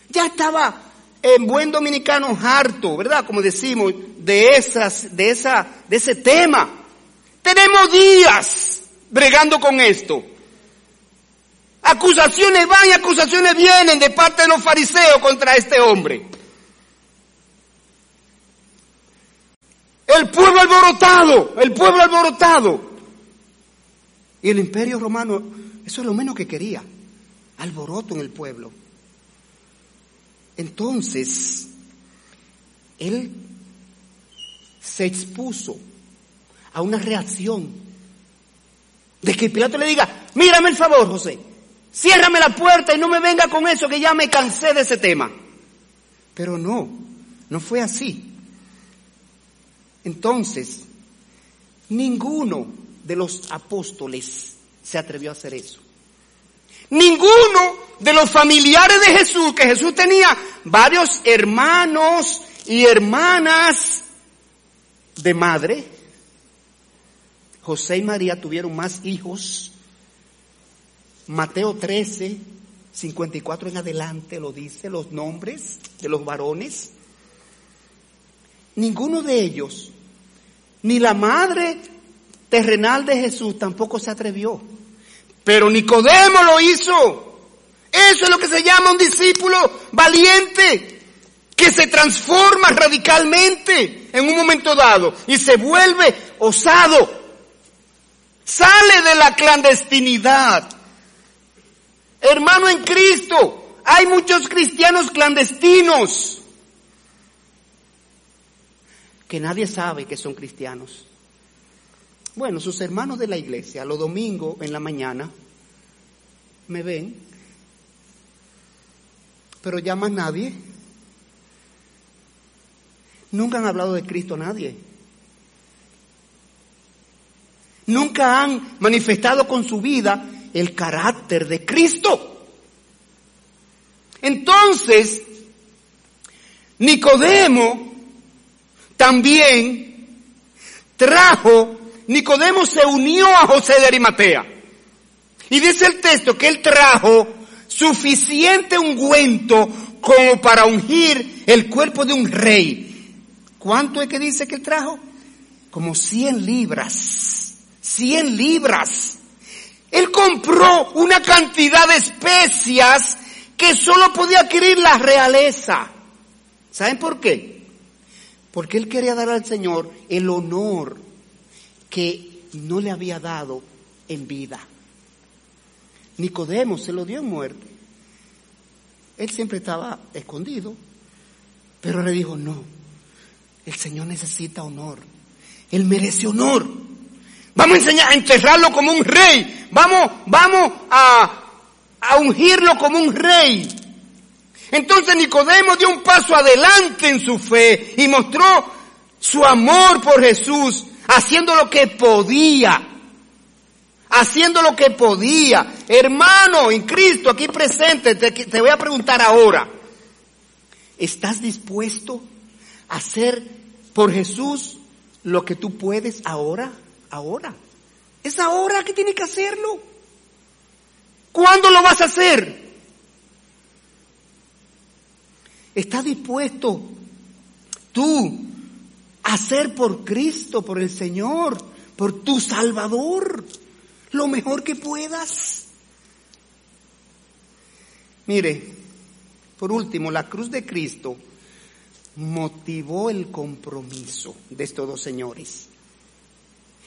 Ya estaba en buen dominicano harto, ¿verdad? Como decimos, de esas, de esa, de ese tema. Tenemos días bregando con esto. Acusaciones van y acusaciones vienen de parte de los fariseos contra este hombre. El pueblo alborotado, el pueblo alborotado. Y el imperio romano, eso es lo menos que quería, alboroto en el pueblo. Entonces, él se expuso a una reacción de que Pilato le diga, mírame el favor, José, ciérrame la puerta y no me venga con eso que ya me cansé de ese tema. Pero no, no fue así. Entonces, ninguno de los apóstoles se atrevió a hacer eso. Ninguno de los familiares de Jesús, que Jesús tenía varios hermanos y hermanas de madre, José y María tuvieron más hijos. Mateo 13, 54 en adelante lo dice, los nombres de los varones. Ninguno de ellos, ni la madre terrenal de Jesús tampoco se atrevió. Pero Nicodemo lo hizo. Eso es lo que se llama un discípulo valiente, que se transforma radicalmente en un momento dado y se vuelve osado. Sale de la clandestinidad. Hermano en Cristo, hay muchos cristianos clandestinos que nadie sabe que son cristianos. Bueno, sus hermanos de la iglesia, los domingos en la mañana, me ven, pero ya más nadie. Nunca han hablado de Cristo a nadie. Nunca han manifestado con su vida el carácter de Cristo. Entonces, Nicodemo también trajo, Nicodemo se unió a José de Arimatea. Y dice el texto que él trajo suficiente ungüento como para ungir el cuerpo de un rey. ¿Cuánto es que dice que él trajo? Como 100 libras. 100 libras. Él compró una cantidad de especias que solo podía adquirir la realeza. ¿Saben por qué? Porque él quería dar al Señor el honor que no le había dado en vida. Nicodemo se lo dio en muerte. Él siempre estaba escondido, pero le dijo, no, el Señor necesita honor. Él merece honor. Vamos a enseñar a enterrarlo como un rey. Vamos, vamos a, a ungirlo como un rey. Entonces Nicodemo dio un paso adelante en su fe y mostró su amor por Jesús, haciendo lo que podía. Haciendo lo que podía. Hermano en Cristo aquí presente, te, te voy a preguntar ahora. ¿Estás dispuesto a hacer por Jesús lo que tú puedes ahora? Ahora. Es ahora que tienes que hacerlo. ¿Cuándo lo vas a hacer? ¿Estás dispuesto tú a hacer por Cristo, por el Señor, por tu Salvador, lo mejor que puedas? Mire, por último, la cruz de Cristo motivó el compromiso de estos dos señores.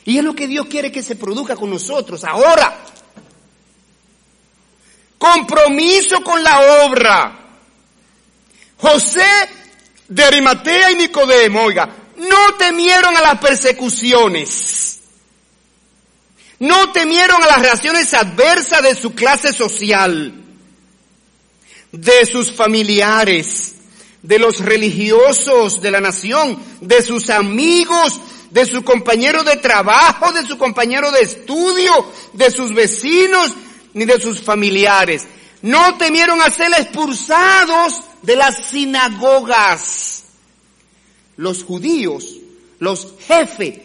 Y es lo que Dios quiere que se produzca con nosotros ahora. Compromiso con la obra. José de Arimatea y Nicodemo, oiga, no temieron a las persecuciones. No temieron a las reacciones adversas de su clase social, de sus familiares, de los religiosos de la nación, de sus amigos, de su compañero de trabajo, de su compañero de estudio, de sus vecinos, ni de sus familiares. No temieron a ser expulsados de las sinagogas. Los judíos, los jefes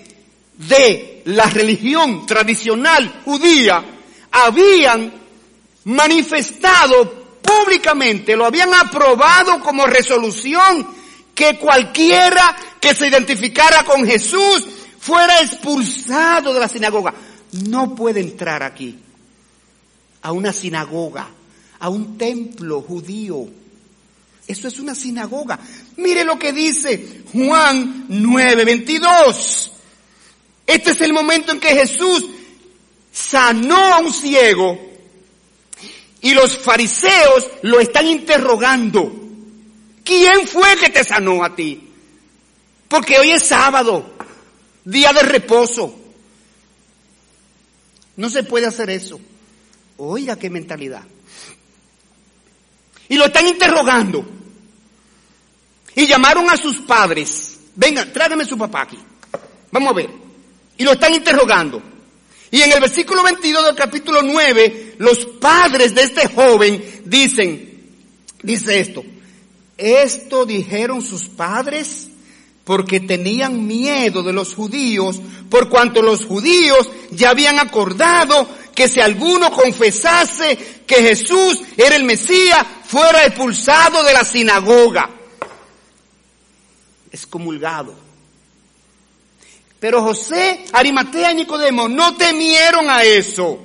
de la religión tradicional judía, habían manifestado públicamente, lo habían aprobado como resolución que cualquiera que se identificara con Jesús fuera expulsado de la sinagoga. No puede entrar aquí a una sinagoga, a un templo judío eso es una sinagoga. Mire lo que dice Juan 9:22. Este es el momento en que Jesús sanó a un ciego y los fariseos lo están interrogando. ¿Quién fue que te sanó a ti? Porque hoy es sábado, día de reposo. No se puede hacer eso. Oiga qué mentalidad. Y lo están interrogando. Y llamaron a sus padres. Venga, tráigame su papá aquí. Vamos a ver. Y lo están interrogando. Y en el versículo 22 del capítulo 9, los padres de este joven dicen, dice esto, esto dijeron sus padres porque tenían miedo de los judíos, por cuanto los judíos ya habían acordado que si alguno confesase que Jesús era el Mesías, fuera expulsado de la sinagoga excomulgado. Pero José, Arimatea y Nicodemo no temieron a eso.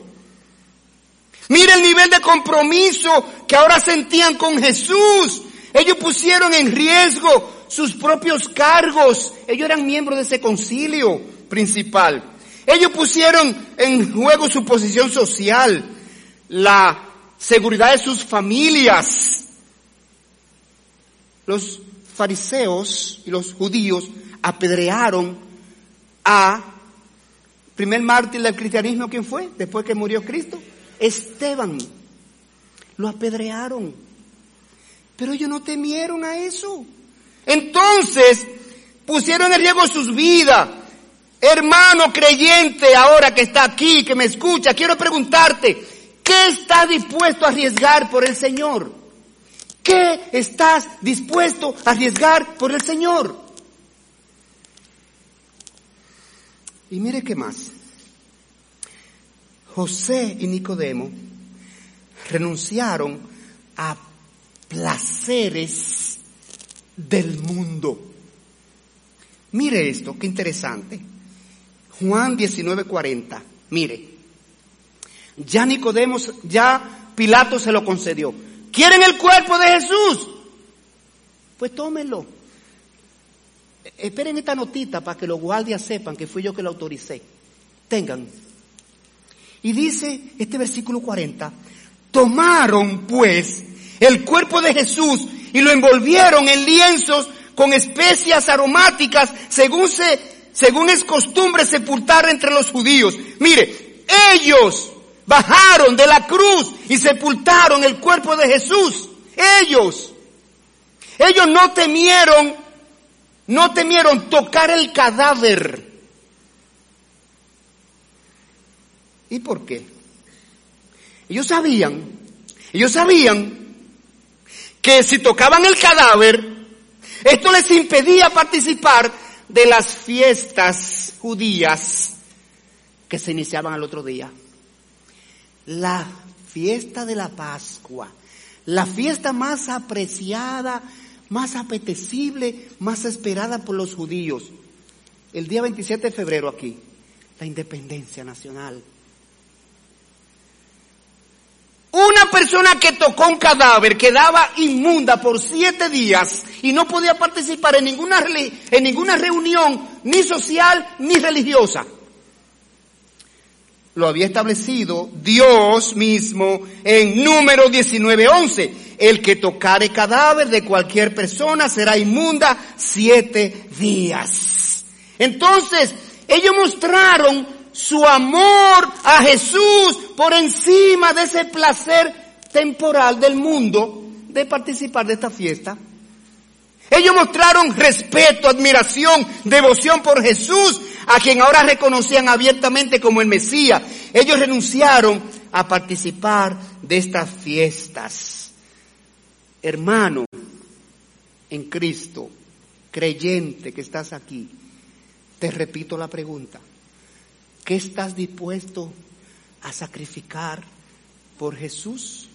Mira el nivel de compromiso que ahora sentían con Jesús. Ellos pusieron en riesgo sus propios cargos. Ellos eran miembros de ese concilio principal. Ellos pusieron en juego su posición social, la seguridad de sus familias. Los fariseos y los judíos apedrearon a primer mártir del cristianismo, ¿quién fue? Después que murió Cristo. Esteban. Lo apedrearon. Pero ellos no temieron a eso. Entonces, pusieron en riesgo sus vidas. Hermano creyente ahora que está aquí, que me escucha, quiero preguntarte, ¿qué está dispuesto a arriesgar por el Señor? ¿Qué estás dispuesto a arriesgar por el Señor? Y mire qué más. José y Nicodemo renunciaron a placeres del mundo. Mire esto, qué interesante. Juan 19:40. Mire. Ya Nicodemo, ya Pilato se lo concedió. ¿Quieren el cuerpo de Jesús? Pues tómenlo. Esperen esta notita para que los guardias sepan que fui yo que lo autoricé. Tengan. Y dice este versículo 40, tomaron pues el cuerpo de Jesús y lo envolvieron en lienzos con especias aromáticas según se, según es costumbre sepultar entre los judíos. Mire, ellos bajaron de la cruz y sepultaron el cuerpo de Jesús. Ellos, Ellos no temieron, no temieron tocar el cadáver. ¿Y por qué? Ellos sabían, ellos sabían que si tocaban el cadáver, esto les impedía participar de las fiestas judías que se iniciaban al otro día. La fiesta de la Pascua, la fiesta más apreciada, más apetecible, más esperada por los judíos. El día 27 de febrero aquí, la independencia nacional. Una persona que tocó un cadáver quedaba inmunda por siete días y no podía participar en ninguna, en ninguna reunión, ni social ni religiosa. Lo había establecido Dios mismo en número 19.11. El que tocare cadáver de cualquier persona será inmunda siete días. Entonces, ellos mostraron su amor a Jesús por encima de ese placer temporal del mundo de participar de esta fiesta. Ellos mostraron respeto, admiración, devoción por Jesús, a quien ahora reconocían abiertamente como el Mesías. Ellos renunciaron a participar de estas fiestas. Hermano, en Cristo, creyente que estás aquí, te repito la pregunta. ¿Qué estás dispuesto a sacrificar por Jesús?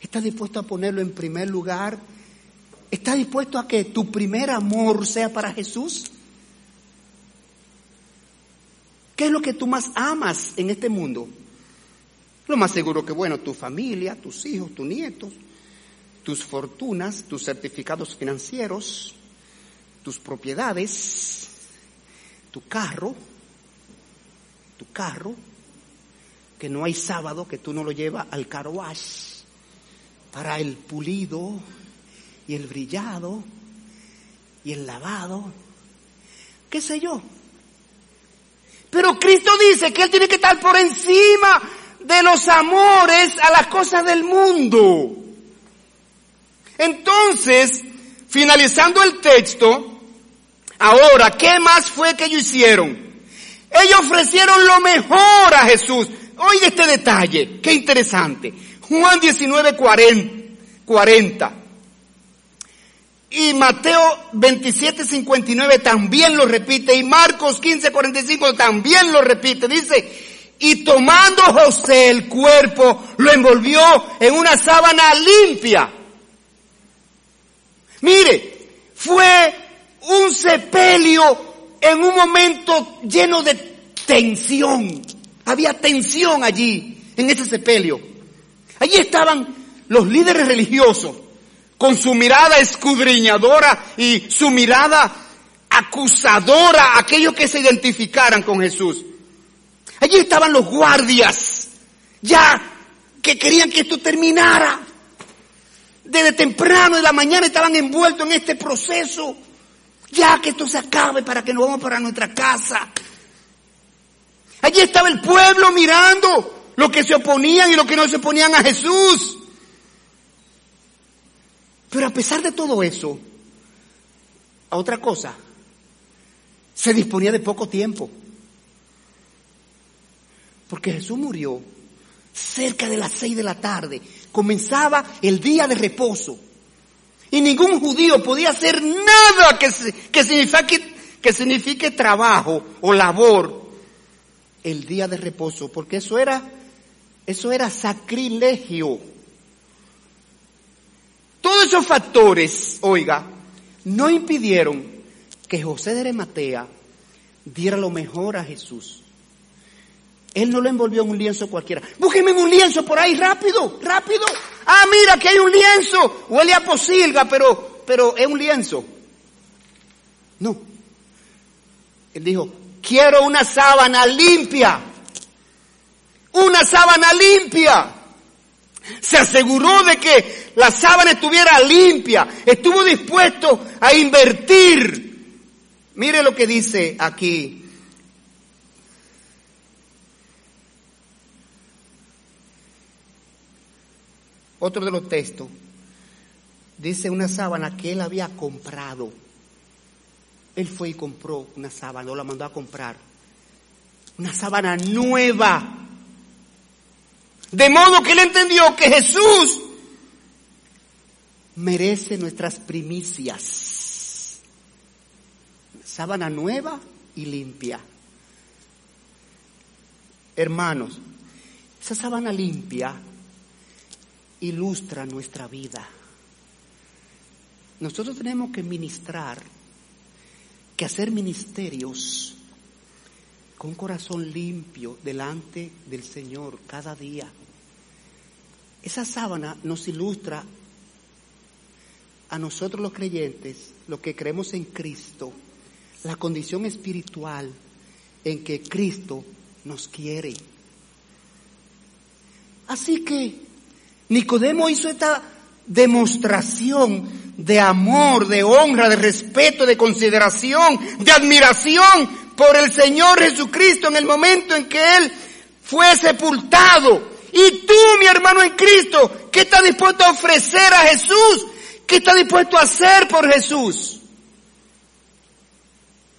¿Estás dispuesto a ponerlo en primer lugar? ¿Estás dispuesto a que tu primer amor sea para Jesús? ¿Qué es lo que tú más amas en este mundo? Lo más seguro que, bueno, tu familia, tus hijos, tus nietos, tus fortunas, tus certificados financieros, tus propiedades, tu carro, tu carro, que no hay sábado que tú no lo llevas al car para el pulido y el brillado y el lavado, qué sé yo. Pero Cristo dice que Él tiene que estar por encima de los amores a las cosas del mundo. Entonces, finalizando el texto, ahora, ¿qué más fue que ellos hicieron? Ellos ofrecieron lo mejor a Jesús. Oiga este detalle, qué interesante. Juan 19, 40. Y Mateo 27, 59 también lo repite. Y Marcos 15, 45 también lo repite. Dice, y tomando José el cuerpo, lo envolvió en una sábana limpia. Mire, fue un sepelio en un momento lleno de tensión. Había tensión allí, en ese sepelio. Allí estaban los líderes religiosos, con su mirada escudriñadora y su mirada acusadora a aquellos que se identificaran con Jesús. Allí estaban los guardias, ya que querían que esto terminara. Desde temprano de la mañana estaban envueltos en este proceso ya que esto se acabe para que nos vamos para nuestra casa. Allí estaba el pueblo mirando lo que se oponían y lo que no se oponían a Jesús. Pero a pesar de todo eso, a otra cosa, se disponía de poco tiempo. Porque Jesús murió cerca de las seis de la tarde. Comenzaba el día de reposo. Y ningún judío podía hacer nada que, que, signifique, que signifique trabajo o labor el día de reposo, porque eso era, eso era sacrilegio. Todos esos factores, oiga, no impidieron que José de Arimatea diera lo mejor a Jesús. Él no lo envolvió en un lienzo cualquiera. Búsqueme un lienzo por ahí, rápido, rápido. Ah, mira, que hay un lienzo. Huele a posilga, pero, pero es un lienzo. No. Él dijo, quiero una sábana limpia. Una sábana limpia. Se aseguró de que la sábana estuviera limpia. Estuvo dispuesto a invertir. Mire lo que dice aquí otro de los textos. Dice una sábana que él había comprado. Él fue y compró una sábana, o la mandó a comprar. Una sábana nueva. De modo que él entendió que Jesús merece nuestras primicias. Sábana nueva y limpia. Hermanos, esa sábana limpia ilustra nuestra vida. Nosotros tenemos que ministrar, que hacer ministerios con corazón limpio delante del Señor cada día. Esa sábana nos ilustra a nosotros los creyentes, los que creemos en Cristo, la condición espiritual en que Cristo nos quiere. Así que Nicodemo hizo esta demostración de amor, de honra, de respeto, de consideración, de admiración por el Señor Jesucristo en el momento en que Él fue sepultado. Y tú, mi hermano en Cristo, ¿qué estás dispuesto a ofrecer a Jesús? ¿Qué estás dispuesto a hacer por Jesús?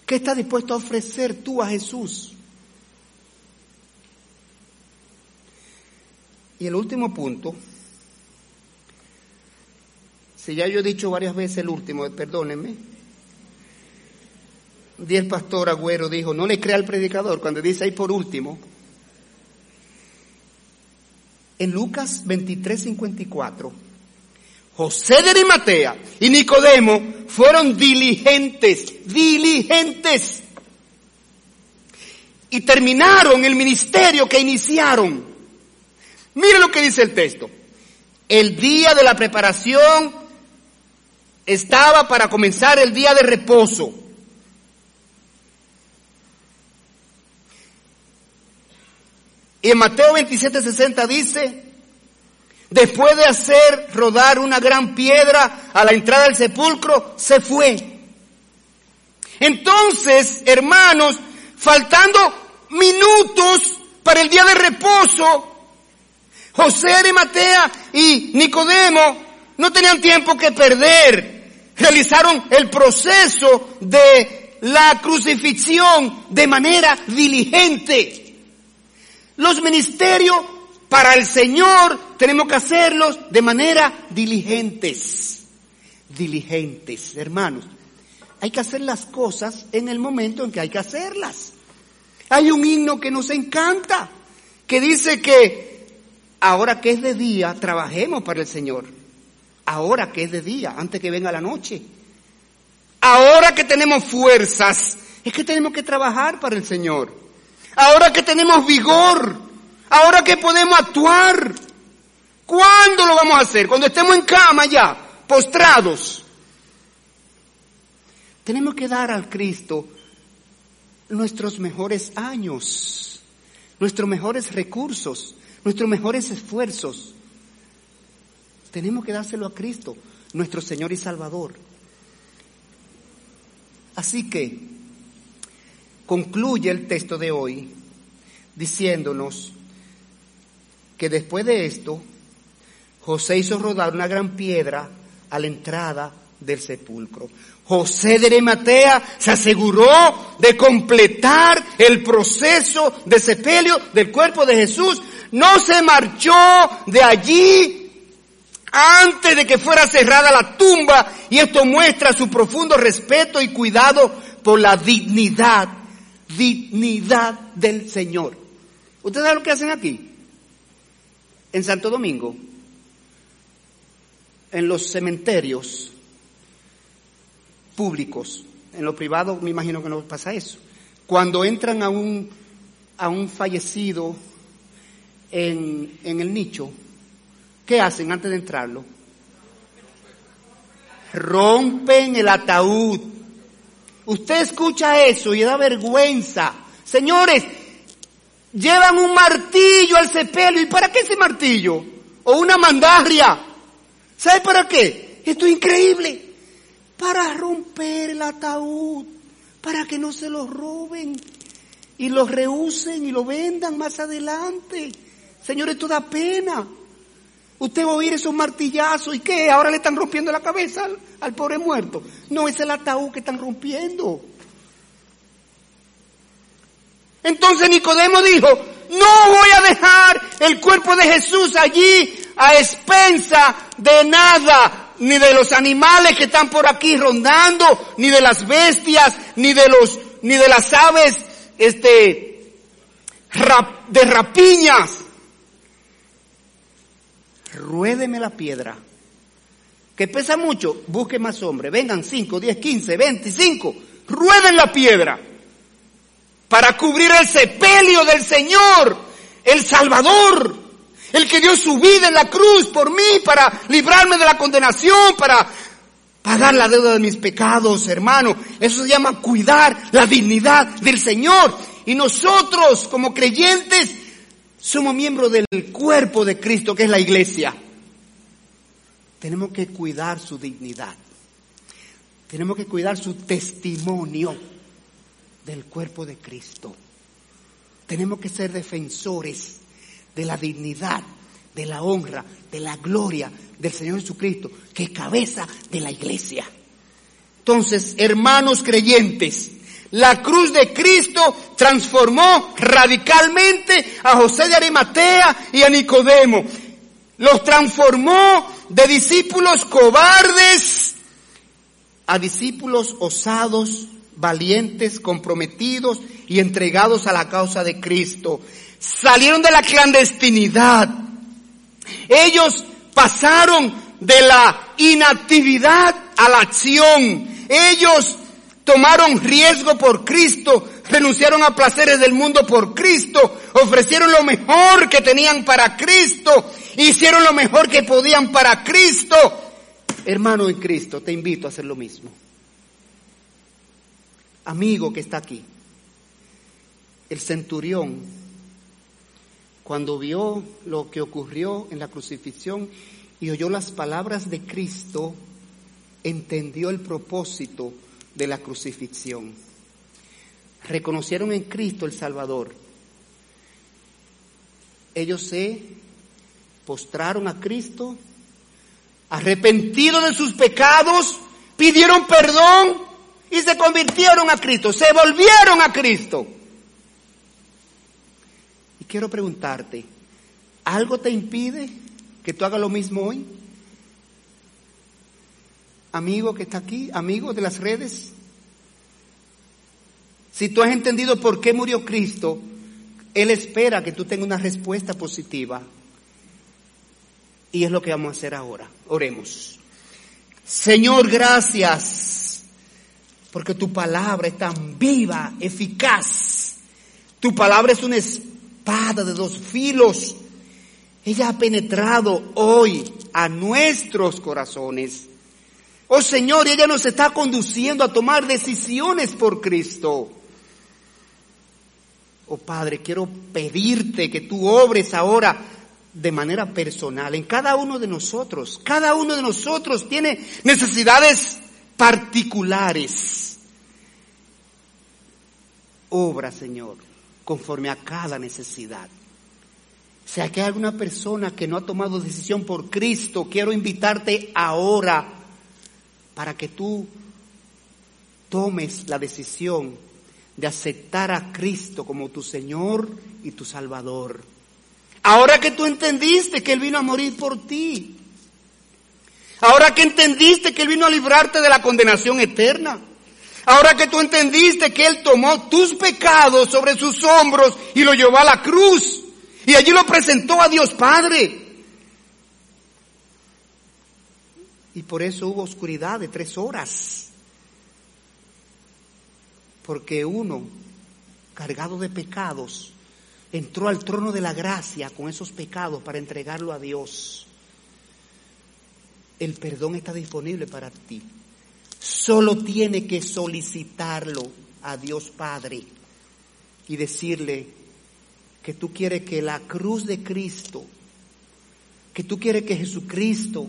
¿Qué estás dispuesto a ofrecer tú a Jesús? Y el último punto si ya yo he dicho varias veces el último, perdónenme. El pastor Agüero dijo, no le crea al predicador cuando dice ahí por último. En Lucas 23, 54, José de Arimatea y Nicodemo fueron diligentes, diligentes. Y terminaron el ministerio que iniciaron. Mire lo que dice el texto. El día de la preparación estaba para comenzar el día de reposo. Y en Mateo 27, 60 dice, después de hacer rodar una gran piedra a la entrada del sepulcro, se fue. Entonces, hermanos, faltando minutos para el día de reposo, José de Matea y Nicodemo no tenían tiempo que perder realizaron el proceso de la crucifixión de manera diligente. Los ministerios para el Señor tenemos que hacerlos de manera diligentes. Diligentes, hermanos. Hay que hacer las cosas en el momento en que hay que hacerlas. Hay un himno que nos encanta, que dice que ahora que es de día, trabajemos para el Señor ahora que es de día, antes que venga la noche. Ahora que tenemos fuerzas, es que tenemos que trabajar para el Señor. Ahora que tenemos vigor, ahora que podemos actuar. ¿Cuándo lo vamos a hacer? Cuando estemos en cama ya, postrados. Tenemos que dar al Cristo nuestros mejores años, nuestros mejores recursos, nuestros mejores esfuerzos. Tenemos que dárselo a Cristo, nuestro Señor y Salvador. Así que concluye el texto de hoy diciéndonos que después de esto, José hizo rodar una gran piedra a la entrada del sepulcro. José de Arimatea se aseguró de completar el proceso de sepelio del cuerpo de Jesús. No se marchó de allí antes de que fuera cerrada la tumba y esto muestra su profundo respeto y cuidado por la dignidad, dignidad del Señor. ¿Ustedes saben lo que hacen aquí? En Santo Domingo, en los cementerios públicos, en los privados me imagino que no pasa eso. Cuando entran a un, a un fallecido en, en el nicho, ¿Qué hacen antes de entrarlo? Rompen el ataúd. Usted escucha eso y da vergüenza. Señores, llevan un martillo al sepelio. ¿Y para qué ese martillo? O una mandarria. ¿Sabe para qué? Esto es increíble. Para romper el ataúd. Para que no se lo roben. Y lo reusen y lo vendan más adelante. Señores, esto da pena. Usted va a oír esos martillazos y qué, ahora le están rompiendo la cabeza al, al pobre muerto. No, es el ataúd que están rompiendo. Entonces Nicodemo dijo, no voy a dejar el cuerpo de Jesús allí a expensa de nada, ni de los animales que están por aquí rondando, ni de las bestias, ni de los, ni de las aves, este, de rapiñas. Ruédeme la piedra. Que pesa mucho, busque más hombres. Vengan 5, 10, 15, 25. Rueden la piedra para cubrir el sepelio del Señor, el Salvador, el que dio su vida en la cruz por mí para librarme de la condenación, para pagar la deuda de mis pecados, hermano. Eso se llama cuidar la dignidad del Señor. Y nosotros, como creyentes, somos miembros del cuerpo de Cristo, que es la iglesia. Tenemos que cuidar su dignidad. Tenemos que cuidar su testimonio del cuerpo de Cristo. Tenemos que ser defensores de la dignidad, de la honra, de la gloria del Señor Jesucristo, que es cabeza de la iglesia. Entonces, hermanos creyentes, la cruz de Cristo transformó radicalmente a José de Arimatea y a Nicodemo. Los transformó de discípulos cobardes a discípulos osados valientes, comprometidos y entregados a la causa de Cristo. Salieron de la clandestinidad. Ellos pasaron de la inactividad a la acción. Ellos tomaron riesgo por Cristo, renunciaron a placeres del mundo por Cristo, ofrecieron lo mejor que tenían para Cristo, hicieron lo mejor que podían para Cristo. Hermano en Cristo, te invito a hacer lo mismo amigo que está aquí, el centurión, cuando vio lo que ocurrió en la crucifixión y oyó las palabras de Cristo, entendió el propósito de la crucifixión. Reconocieron en Cristo el Salvador. Ellos se postraron a Cristo, arrepentidos de sus pecados, pidieron perdón y se convirtieron a Cristo, se volvieron a Cristo. Y quiero preguntarte, ¿algo te impide que tú hagas lo mismo hoy? Amigo que está aquí, amigo de las redes. Si tú has entendido por qué murió Cristo, Él espera que tú tengas una respuesta positiva. Y es lo que vamos a hacer ahora. Oremos. Señor, gracias porque tu palabra es tan viva, eficaz. Tu palabra es una espada de dos filos. Ella ha penetrado hoy a nuestros corazones. Oh Señor, ella nos está conduciendo a tomar decisiones por Cristo. Oh Padre, quiero pedirte que tú obres ahora de manera personal en cada uno de nosotros. Cada uno de nosotros tiene necesidades particulares. Obra, Señor, conforme a cada necesidad. Si hay alguna persona que no ha tomado decisión por Cristo, quiero invitarte ahora para que tú tomes la decisión de aceptar a Cristo como tu Señor y tu Salvador. Ahora que tú entendiste que Él vino a morir por ti, Ahora que entendiste que Él vino a librarte de la condenación eterna. Ahora que tú entendiste que Él tomó tus pecados sobre sus hombros y lo llevó a la cruz. Y allí lo presentó a Dios Padre. Y por eso hubo oscuridad de tres horas. Porque uno, cargado de pecados, entró al trono de la gracia con esos pecados para entregarlo a Dios el perdón está disponible para ti. Solo tiene que solicitarlo a Dios Padre y decirle que tú quieres que la cruz de Cristo, que tú quieres que Jesucristo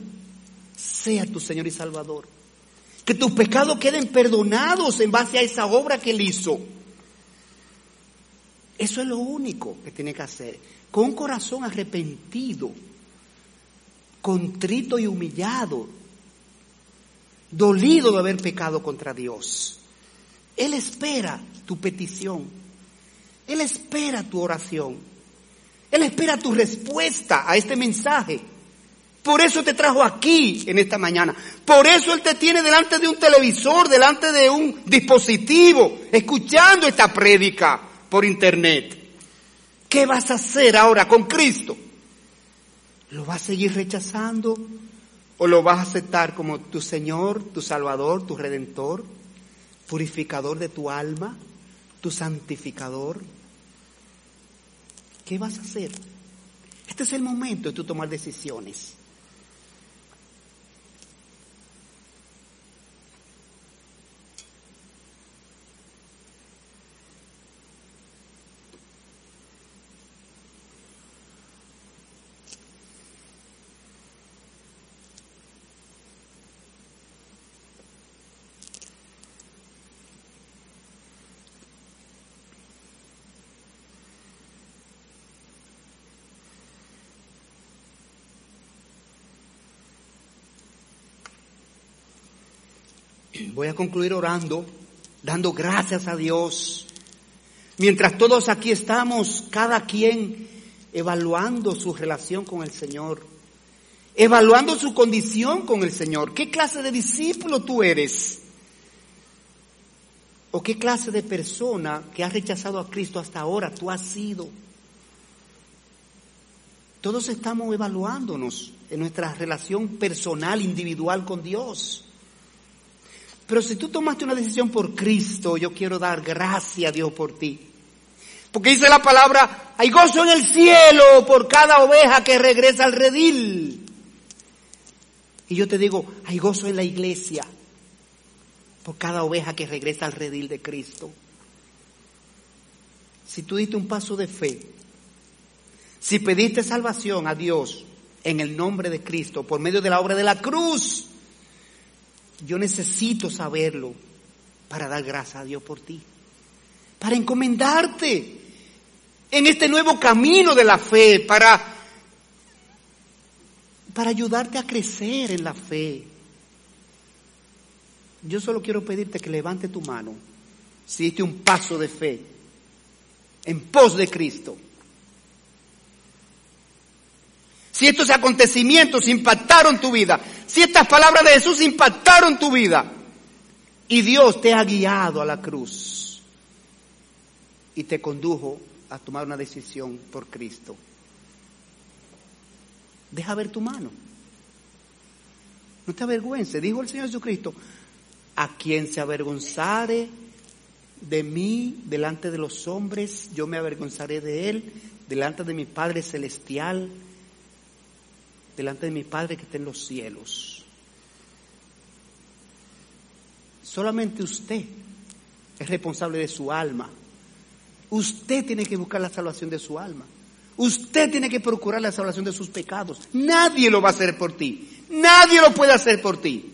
sea tu Señor y Salvador. Que tus pecados queden perdonados en base a esa obra que Él hizo. Eso es lo único que tiene que hacer. Con un corazón arrepentido contrito y humillado, dolido de haber pecado contra Dios. Él espera tu petición. Él espera tu oración. Él espera tu respuesta a este mensaje. Por eso te trajo aquí en esta mañana. Por eso Él te tiene delante de un televisor, delante de un dispositivo, escuchando esta prédica por internet. ¿Qué vas a hacer ahora con Cristo? ¿Lo vas a seguir rechazando o lo vas a aceptar como tu Señor, tu Salvador, tu Redentor, purificador de tu alma, tu santificador? ¿Qué vas a hacer? Este es el momento de tú tomar decisiones. Voy a concluir orando, dando gracias a Dios. Mientras todos aquí estamos, cada quien evaluando su relación con el Señor, evaluando su condición con el Señor. ¿Qué clase de discípulo tú eres? ¿O qué clase de persona que ha rechazado a Cristo hasta ahora tú has sido? Todos estamos evaluándonos en nuestra relación personal, individual con Dios. Pero si tú tomaste una decisión por Cristo, yo quiero dar gracias a Dios por ti. Porque dice la palabra, hay gozo en el cielo por cada oveja que regresa al redil. Y yo te digo, hay gozo en la iglesia por cada oveja que regresa al redil de Cristo. Si tú diste un paso de fe, si pediste salvación a Dios en el nombre de Cristo por medio de la obra de la cruz, yo necesito saberlo para dar gracias a Dios por ti, para encomendarte en este nuevo camino de la fe, para, para ayudarte a crecer en la fe. Yo solo quiero pedirte que levante tu mano si diste un paso de fe en pos de Cristo. Si estos acontecimientos impactaron tu vida, si estas palabras de Jesús impactaron tu vida y Dios te ha guiado a la cruz y te condujo a tomar una decisión por Cristo, deja ver tu mano. No te avergüences, dijo el Señor Jesucristo, a quien se avergonzare de mí delante de los hombres, yo me avergonzaré de él delante de mi Padre Celestial delante de mi Padre que está en los cielos. Solamente usted es responsable de su alma. Usted tiene que buscar la salvación de su alma. Usted tiene que procurar la salvación de sus pecados. Nadie lo va a hacer por ti. Nadie lo puede hacer por ti.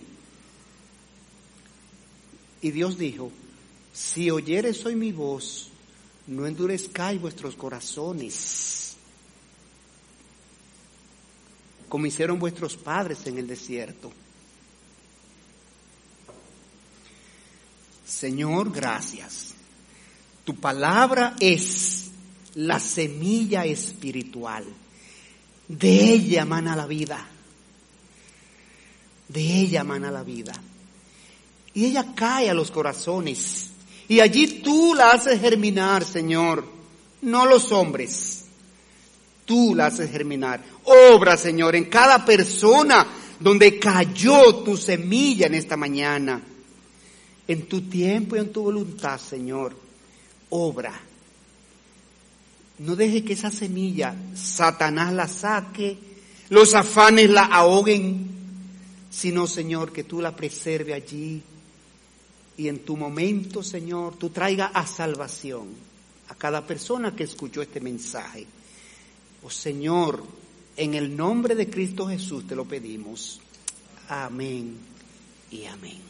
Y Dios dijo, si oyeres hoy mi voz, no endurezcáis vuestros corazones como hicieron vuestros padres en el desierto. Señor, gracias. Tu palabra es la semilla espiritual. De ella mana la vida. De ella mana la vida. Y ella cae a los corazones. Y allí tú la haces germinar, Señor. No los hombres. Tú la haces germinar. Obra, Señor, en cada persona donde cayó tu semilla en esta mañana. En tu tiempo y en tu voluntad, Señor. Obra. No deje que esa semilla Satanás la saque, los afanes la ahoguen, sino, Señor, que tú la preserve allí y en tu momento, Señor, tú traiga a salvación a cada persona que escuchó este mensaje. Oh Señor, en el nombre de Cristo Jesús te lo pedimos. Amén y amén.